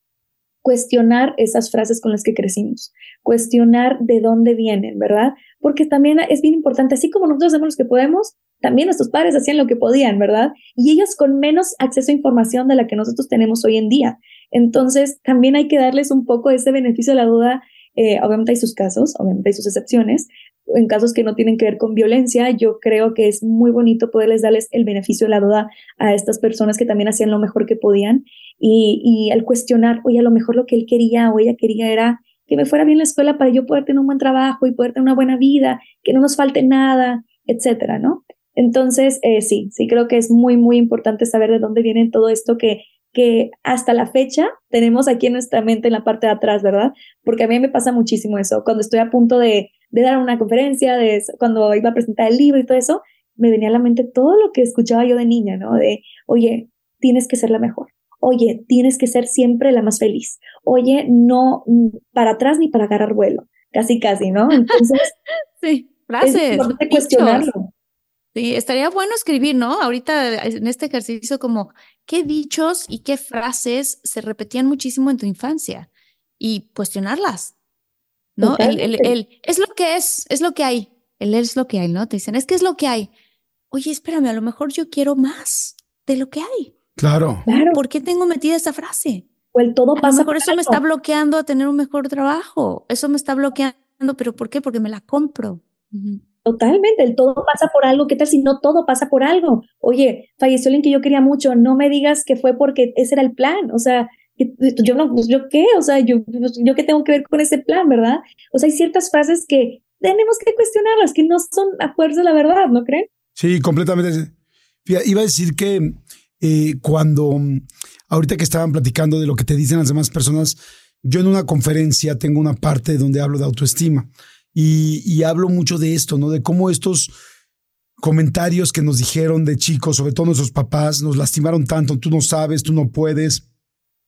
cuestionar esas frases con las que crecimos, cuestionar de dónde vienen, ¿verdad? Porque también es bien importante, así como nosotros hacemos lo que podemos, también nuestros padres hacían lo que podían, ¿verdad? Y ellos con menos acceso a información de la que nosotros tenemos hoy en día. Entonces, también hay que darles un poco ese beneficio de la duda. Eh, obviamente hay sus casos, obviamente hay sus excepciones, en casos que no tienen que ver con violencia, yo creo que es muy bonito poderles darles el beneficio de la duda a estas personas que también hacían lo mejor que podían y, y al cuestionar, oye, a lo mejor lo que él quería o ella quería era que me fuera bien la escuela para yo poder tener un buen trabajo y poder tener una buena vida, que no nos falte nada, etcétera, ¿no? Entonces, eh, sí, sí creo que es muy, muy importante saber de dónde viene todo esto que, que hasta la fecha tenemos aquí en nuestra mente en la parte de atrás, ¿verdad? Porque a mí me pasa muchísimo eso. Cuando estoy a punto de de dar una conferencia, de cuando iba a presentar el libro y todo eso, me venía a la mente todo lo que escuchaba yo de niña, ¿no? De, oye, tienes que ser la mejor. Oye, tienes que ser siempre la más feliz. Oye, no mm, para atrás ni para agarrar vuelo. Casi, casi, ¿no? Entonces, *laughs* sí, frases. Es cuestionarlo. Sí, estaría bueno escribir, ¿no? Ahorita en este ejercicio como qué dichos y qué frases se repetían muchísimo en tu infancia y cuestionarlas. ¿no? El, el, es lo que es, es lo que hay. El es lo que hay, ¿no? Te dicen, es que es lo que hay. Oye, espérame, a lo mejor yo quiero más de lo que hay. Claro. claro. ¿Por qué tengo metida esa frase? O el todo pasa. por eso me está bloqueando a tener un mejor trabajo. Eso me está bloqueando, pero ¿por qué? Porque me la compro. Totalmente, el todo pasa por algo. ¿Qué tal si no todo pasa por algo? Oye, falleció alguien que yo quería mucho, no me digas que fue porque ese era el plan. O sea, yo no, pues yo qué, o sea, yo, pues, yo qué tengo que ver con ese plan, ¿verdad? O sea, hay ciertas frases que tenemos que cuestionarlas, que no son a fuerza la verdad, ¿no creen? Sí, completamente. Iba a decir que eh, cuando, ahorita que estaban platicando de lo que te dicen las demás personas, yo en una conferencia tengo una parte donde hablo de autoestima y, hablo mucho de esto, ¿no? De cómo estos comentarios que nos dijeron de chicos, sobre todo nuestros papás, nos lastimaron tanto, tú no sabes, tú no puedes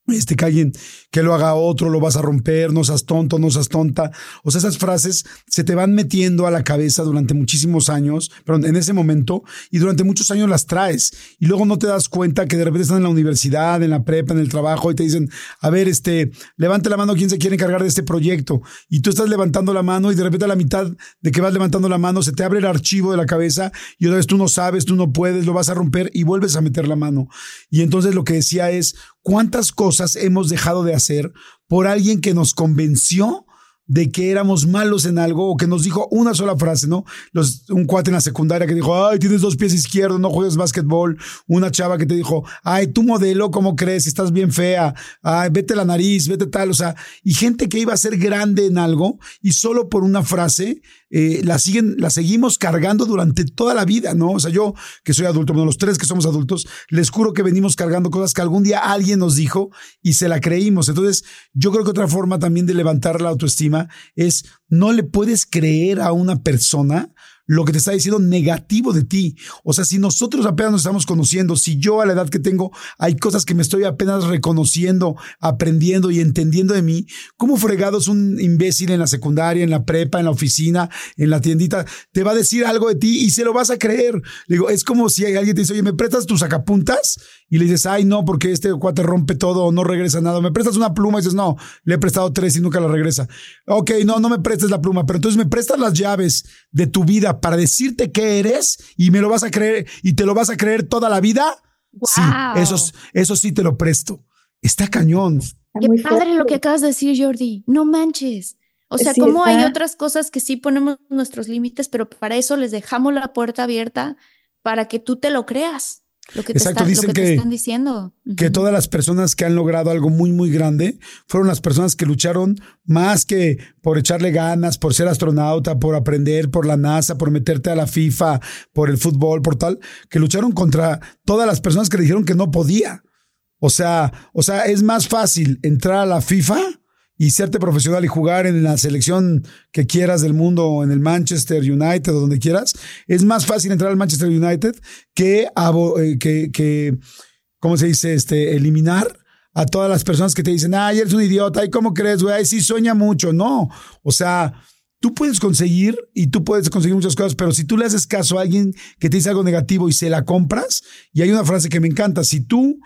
este, que alguien que lo haga otro, lo vas a romper, no seas tonto, no seas tonta. O sea, esas frases se te van metiendo a la cabeza durante muchísimos años, perdón, en ese momento, y durante muchos años las traes. Y luego no te das cuenta que de repente están en la universidad, en la prepa, en el trabajo, y te dicen, a ver, este, levante la mano quién se quiere encargar de este proyecto. Y tú estás levantando la mano y de repente a la mitad de que vas levantando la mano se te abre el archivo de la cabeza y otra vez tú no sabes, tú no puedes, lo vas a romper y vuelves a meter la mano. Y entonces lo que decía es, ¿cuántas cosas hemos dejado de hacer por alguien que nos convenció de que éramos malos en algo o que nos dijo una sola frase, ¿no? Los, un cuate en la secundaria que dijo, ay, tienes dos pies izquierdos, no juegas básquetbol. Una chava que te dijo, ay, tu modelo, ¿cómo crees? Estás bien fea. Ay, vete la nariz, vete tal. O sea, y gente que iba a ser grande en algo y solo por una frase eh, la siguen, la seguimos cargando durante toda la vida, ¿no? O sea, yo que soy adulto, bueno, los tres que somos adultos, les juro que venimos cargando cosas que algún día alguien nos dijo y se la creímos. Entonces, yo creo que otra forma también de levantar la autoestima es no le puedes creer a una persona lo que te está diciendo negativo de ti. O sea, si nosotros apenas nos estamos conociendo, si yo a la edad que tengo hay cosas que me estoy apenas reconociendo, aprendiendo y entendiendo de mí, ¿cómo fregados un imbécil en la secundaria, en la prepa, en la oficina, en la tiendita, te va a decir algo de ti y se lo vas a creer? Digo, es como si alguien te dice, oye, ¿me prestas tus sacapuntas? Y le dices, ay, no, porque este cuate rompe todo o no regresa nada. ¿Me prestas una pluma? Y dices, no, le he prestado tres y nunca la regresa. Ok, no, no me prestes la pluma, pero entonces me prestas las llaves de tu vida para decirte qué eres y me lo vas a creer y te lo vas a creer toda la vida. Sí, eso, eso sí te lo presto. Está cañón. Qué padre lo que acabas de decir, Jordi. No manches. O sea, como hay otras cosas que sí ponemos nuestros límites, pero para eso les dejamos la puerta abierta para que tú te lo creas. Lo que Exacto, dicen que, están diciendo. Que todas las personas que han logrado algo muy, muy grande fueron las personas que lucharon más que por echarle ganas, por ser astronauta, por aprender, por la NASA, por meterte a la FIFA, por el fútbol, por tal, que lucharon contra todas las personas que dijeron que no podía. O sea, o sea, es más fácil entrar a la FIFA y serte profesional y jugar en la selección que quieras del mundo, en el Manchester United o donde quieras, es más fácil entrar al Manchester United que, eh, que, ¿cómo se dice? Este, eliminar a todas las personas que te dicen, ay, eres un idiota, ¿y cómo crees, güey? Ay, sí sueña mucho. No, o sea, tú puedes conseguir y tú puedes conseguir muchas cosas, pero si tú le haces caso a alguien que te dice algo negativo y se la compras, y hay una frase que me encanta, si tú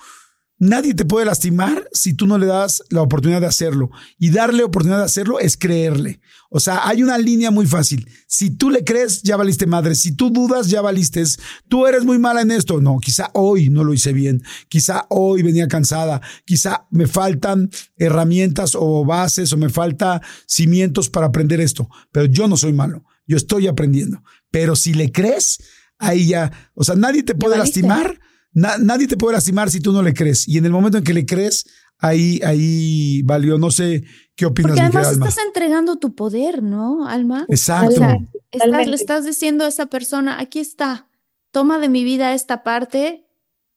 Nadie te puede lastimar si tú no le das la oportunidad de hacerlo. Y darle oportunidad de hacerlo es creerle. O sea, hay una línea muy fácil. Si tú le crees, ya valiste madre. Si tú dudas, ya valiste. Tú eres muy mala en esto. No, quizá hoy no lo hice bien. Quizá hoy venía cansada. Quizá me faltan herramientas o bases o me falta cimientos para aprender esto. Pero yo no soy malo. Yo estoy aprendiendo. Pero si le crees, ahí ya, o sea, nadie te puede lastimar nadie te puede lastimar si tú no le crees. Y en el momento en que le crees, ahí, ahí valió. No sé qué opinas. Porque además estás entregando tu poder, ¿no, Alma? Exacto. le estás diciendo a esa persona, aquí está, toma de mi vida esta parte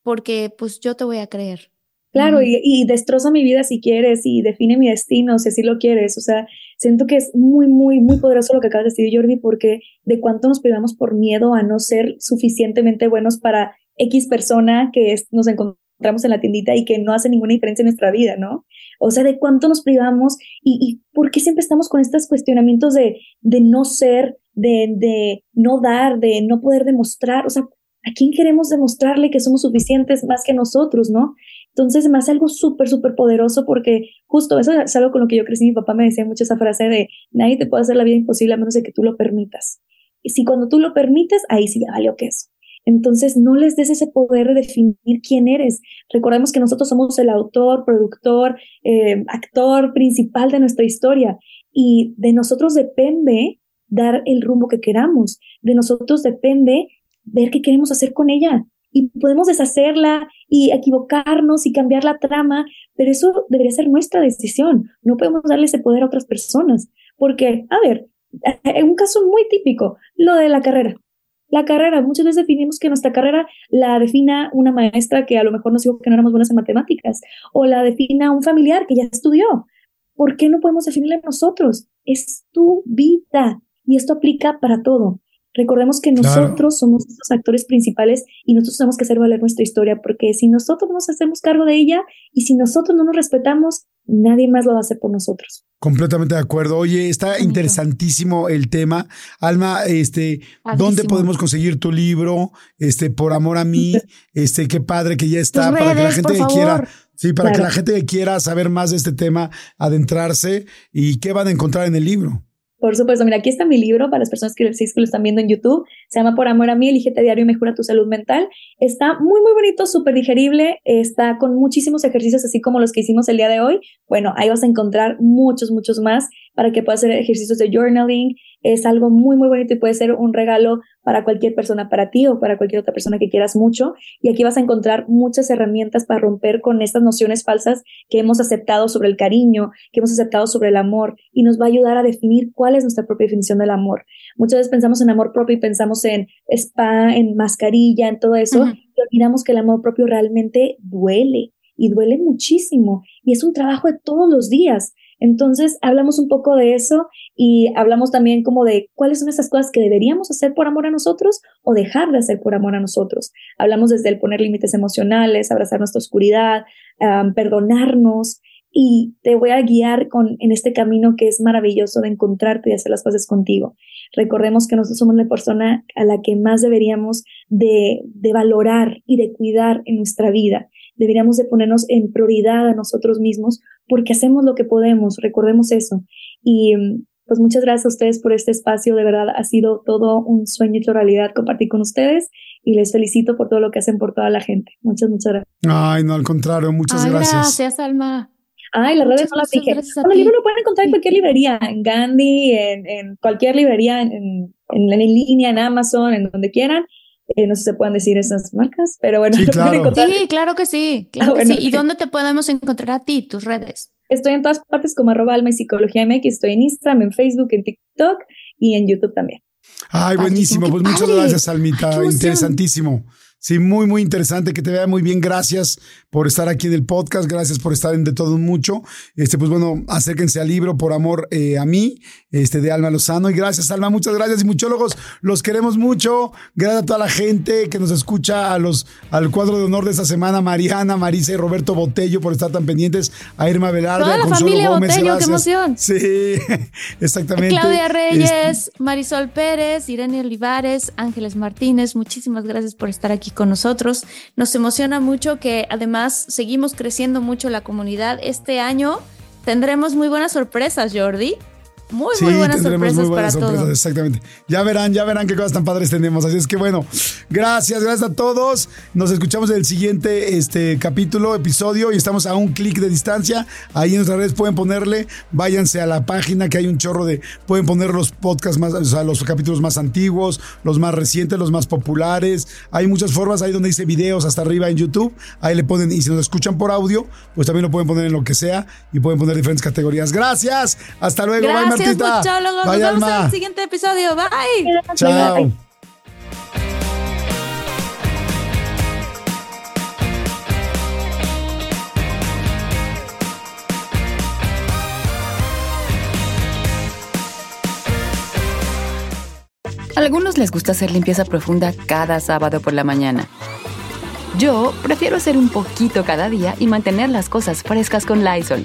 porque pues yo te voy a creer. Claro, y, y, destroza mi vida si quieres y define mi destino si así lo quieres. O sea, siento que es muy, muy, muy poderoso lo que acabas de decir, Jordi, porque de cuánto nos privamos por miedo a no ser suficientemente buenos para X persona que nos encontramos en la tiendita y que no hace ninguna diferencia en nuestra vida, ¿no? O sea, de cuánto nos privamos y, y por qué siempre estamos con estos cuestionamientos de, de no ser, de, de no dar, de no poder demostrar. O sea, ¿a quién queremos demostrarle que somos suficientes más que nosotros, no? Entonces me hace algo súper, súper poderoso porque justo eso es algo con lo que yo crecí. Mi papá me decía mucho esa frase de nadie te puede hacer la vida imposible a menos de que tú lo permitas. Y si cuando tú lo permites, ahí sí ya valió queso. Entonces, no les des ese poder de definir quién eres. Recordemos que nosotros somos el autor, productor, eh, actor principal de nuestra historia y de nosotros depende dar el rumbo que queramos. De nosotros depende ver qué queremos hacer con ella. Y podemos deshacerla y equivocarnos y cambiar la trama, pero eso debería ser nuestra decisión. No podemos darle ese poder a otras personas. Porque, a ver, en un caso muy típico, lo de la carrera la carrera. Muchas veces definimos que nuestra carrera la defina una maestra que a lo mejor nos dijo que no éramos buenas en matemáticas o la defina un familiar que ya estudió. ¿Por qué no podemos definirla nosotros? Es tu vida y esto aplica para todo. Recordemos que nosotros somos los actores principales y nosotros tenemos que hacer valer nuestra historia, porque si nosotros no nos hacemos cargo de ella y si nosotros no nos respetamos, nadie más lo va a hacer por nosotros. Completamente de acuerdo. Oye, está interesantísimo el tema. Alma, este, ¿dónde podemos conseguir tu libro? Este, por amor a mí, *laughs* este, qué padre que ya está para que la gente que quiera, sí, para que la gente que quiera saber más de este tema, adentrarse y qué van a encontrar en el libro. Por supuesto, mira, aquí está mi libro para las personas que, que lo están viendo en YouTube. Se llama Por Amor a mí, elígete diario y mejora tu salud mental. Está muy, muy bonito, súper digerible. Está con muchísimos ejercicios, así como los que hicimos el día de hoy. Bueno, ahí vas a encontrar muchos, muchos más para que puedas hacer ejercicios de journaling. Es algo muy, muy bonito y puede ser un regalo para cualquier persona, para ti o para cualquier otra persona que quieras mucho. Y aquí vas a encontrar muchas herramientas para romper con estas nociones falsas que hemos aceptado sobre el cariño, que hemos aceptado sobre el amor y nos va a ayudar a definir cuál es nuestra propia definición del amor. Muchas veces pensamos en amor propio y pensamos en spa, en mascarilla, en todo eso, y olvidamos que el amor propio realmente duele y duele muchísimo y es un trabajo de todos los días. Entonces, hablamos un poco de eso y hablamos también como de cuáles son esas cosas que deberíamos hacer por amor a nosotros o dejar de hacer por amor a nosotros. Hablamos desde el poner límites emocionales, abrazar nuestra oscuridad, perdonarnos y te voy a guiar con, en este camino que es maravilloso de encontrarte y hacer las cosas contigo. Recordemos que nosotros somos la persona a la que más deberíamos de, de valorar y de cuidar en nuestra vida deberíamos de ponernos en prioridad a nosotros mismos porque hacemos lo que podemos, recordemos eso. Y pues muchas gracias a ustedes por este espacio, de verdad ha sido todo un sueño hecho realidad compartir con ustedes y les felicito por todo lo que hacen por toda la gente. Muchas, muchas gracias. Ay, no, al contrario, muchas gracias. Gracias, Alma. Ay, las redes no las dije. Bueno, el libro lo pueden encontrar en cualquier librería, en Gandhi, en, en cualquier librería, en, en, en, línea, en Amazon, en donde quieran. Eh, no sé si se pueden decir esas marcas, pero bueno. Sí, *laughs* claro, sí, claro que sí. Claro ah, que sí. ¿Y dónde te podemos encontrar a ti, tus redes? Estoy en todas partes como arroba alma y psicología MX. Estoy en Instagram, en Facebook, en TikTok y en YouTube también. Ay, buenísimo. Pues muchas gracias, Almita. Interesantísimo. Sí, muy, muy interesante, que te vea muy bien. Gracias por estar aquí en el podcast, gracias por estar en De Todo Mucho. Este, pues bueno, acérquense al libro Por Amor eh, a mí, este, de Alma Lozano. Y gracias, Alma, muchas gracias. Y muchólogos, los queremos mucho. Gracias a toda la gente que nos escucha, a los, al cuadro de honor de esta semana, Mariana, Marisa y Roberto Botello, por estar tan pendientes. A Irma Velarde, Toda la familia Botello, qué emoción. Sí, *laughs* exactamente. Claudia Reyes, Marisol Pérez, Irene Olivares, Ángeles Martínez, muchísimas gracias por estar aquí con nosotros. Nos emociona mucho que además seguimos creciendo mucho la comunidad. Este año tendremos muy buenas sorpresas, Jordi. Muy, muy buenas sorpresas para todos. Exactamente. Ya verán, ya verán qué cosas tan padres tenemos. Así es que bueno, gracias, gracias a todos. Nos escuchamos en el siguiente este, capítulo, episodio y estamos a un clic de distancia. Ahí en nuestras redes pueden ponerle, váyanse a la página que hay un chorro de, pueden poner los podcasts más, o sea, los capítulos más antiguos, los más recientes, los más populares. Hay muchas formas ahí donde dice videos hasta arriba en YouTube. Ahí le ponen, y si nos escuchan por audio, pues también lo pueden poner en lo que sea y pueden poner diferentes categorías. Gracias. Hasta luego. Gracias. Gracias, Nos vemos en el siguiente episodio. Bye. Chao. A algunos les gusta hacer limpieza profunda cada sábado por la mañana. Yo prefiero hacer un poquito cada día y mantener las cosas frescas con Lysol.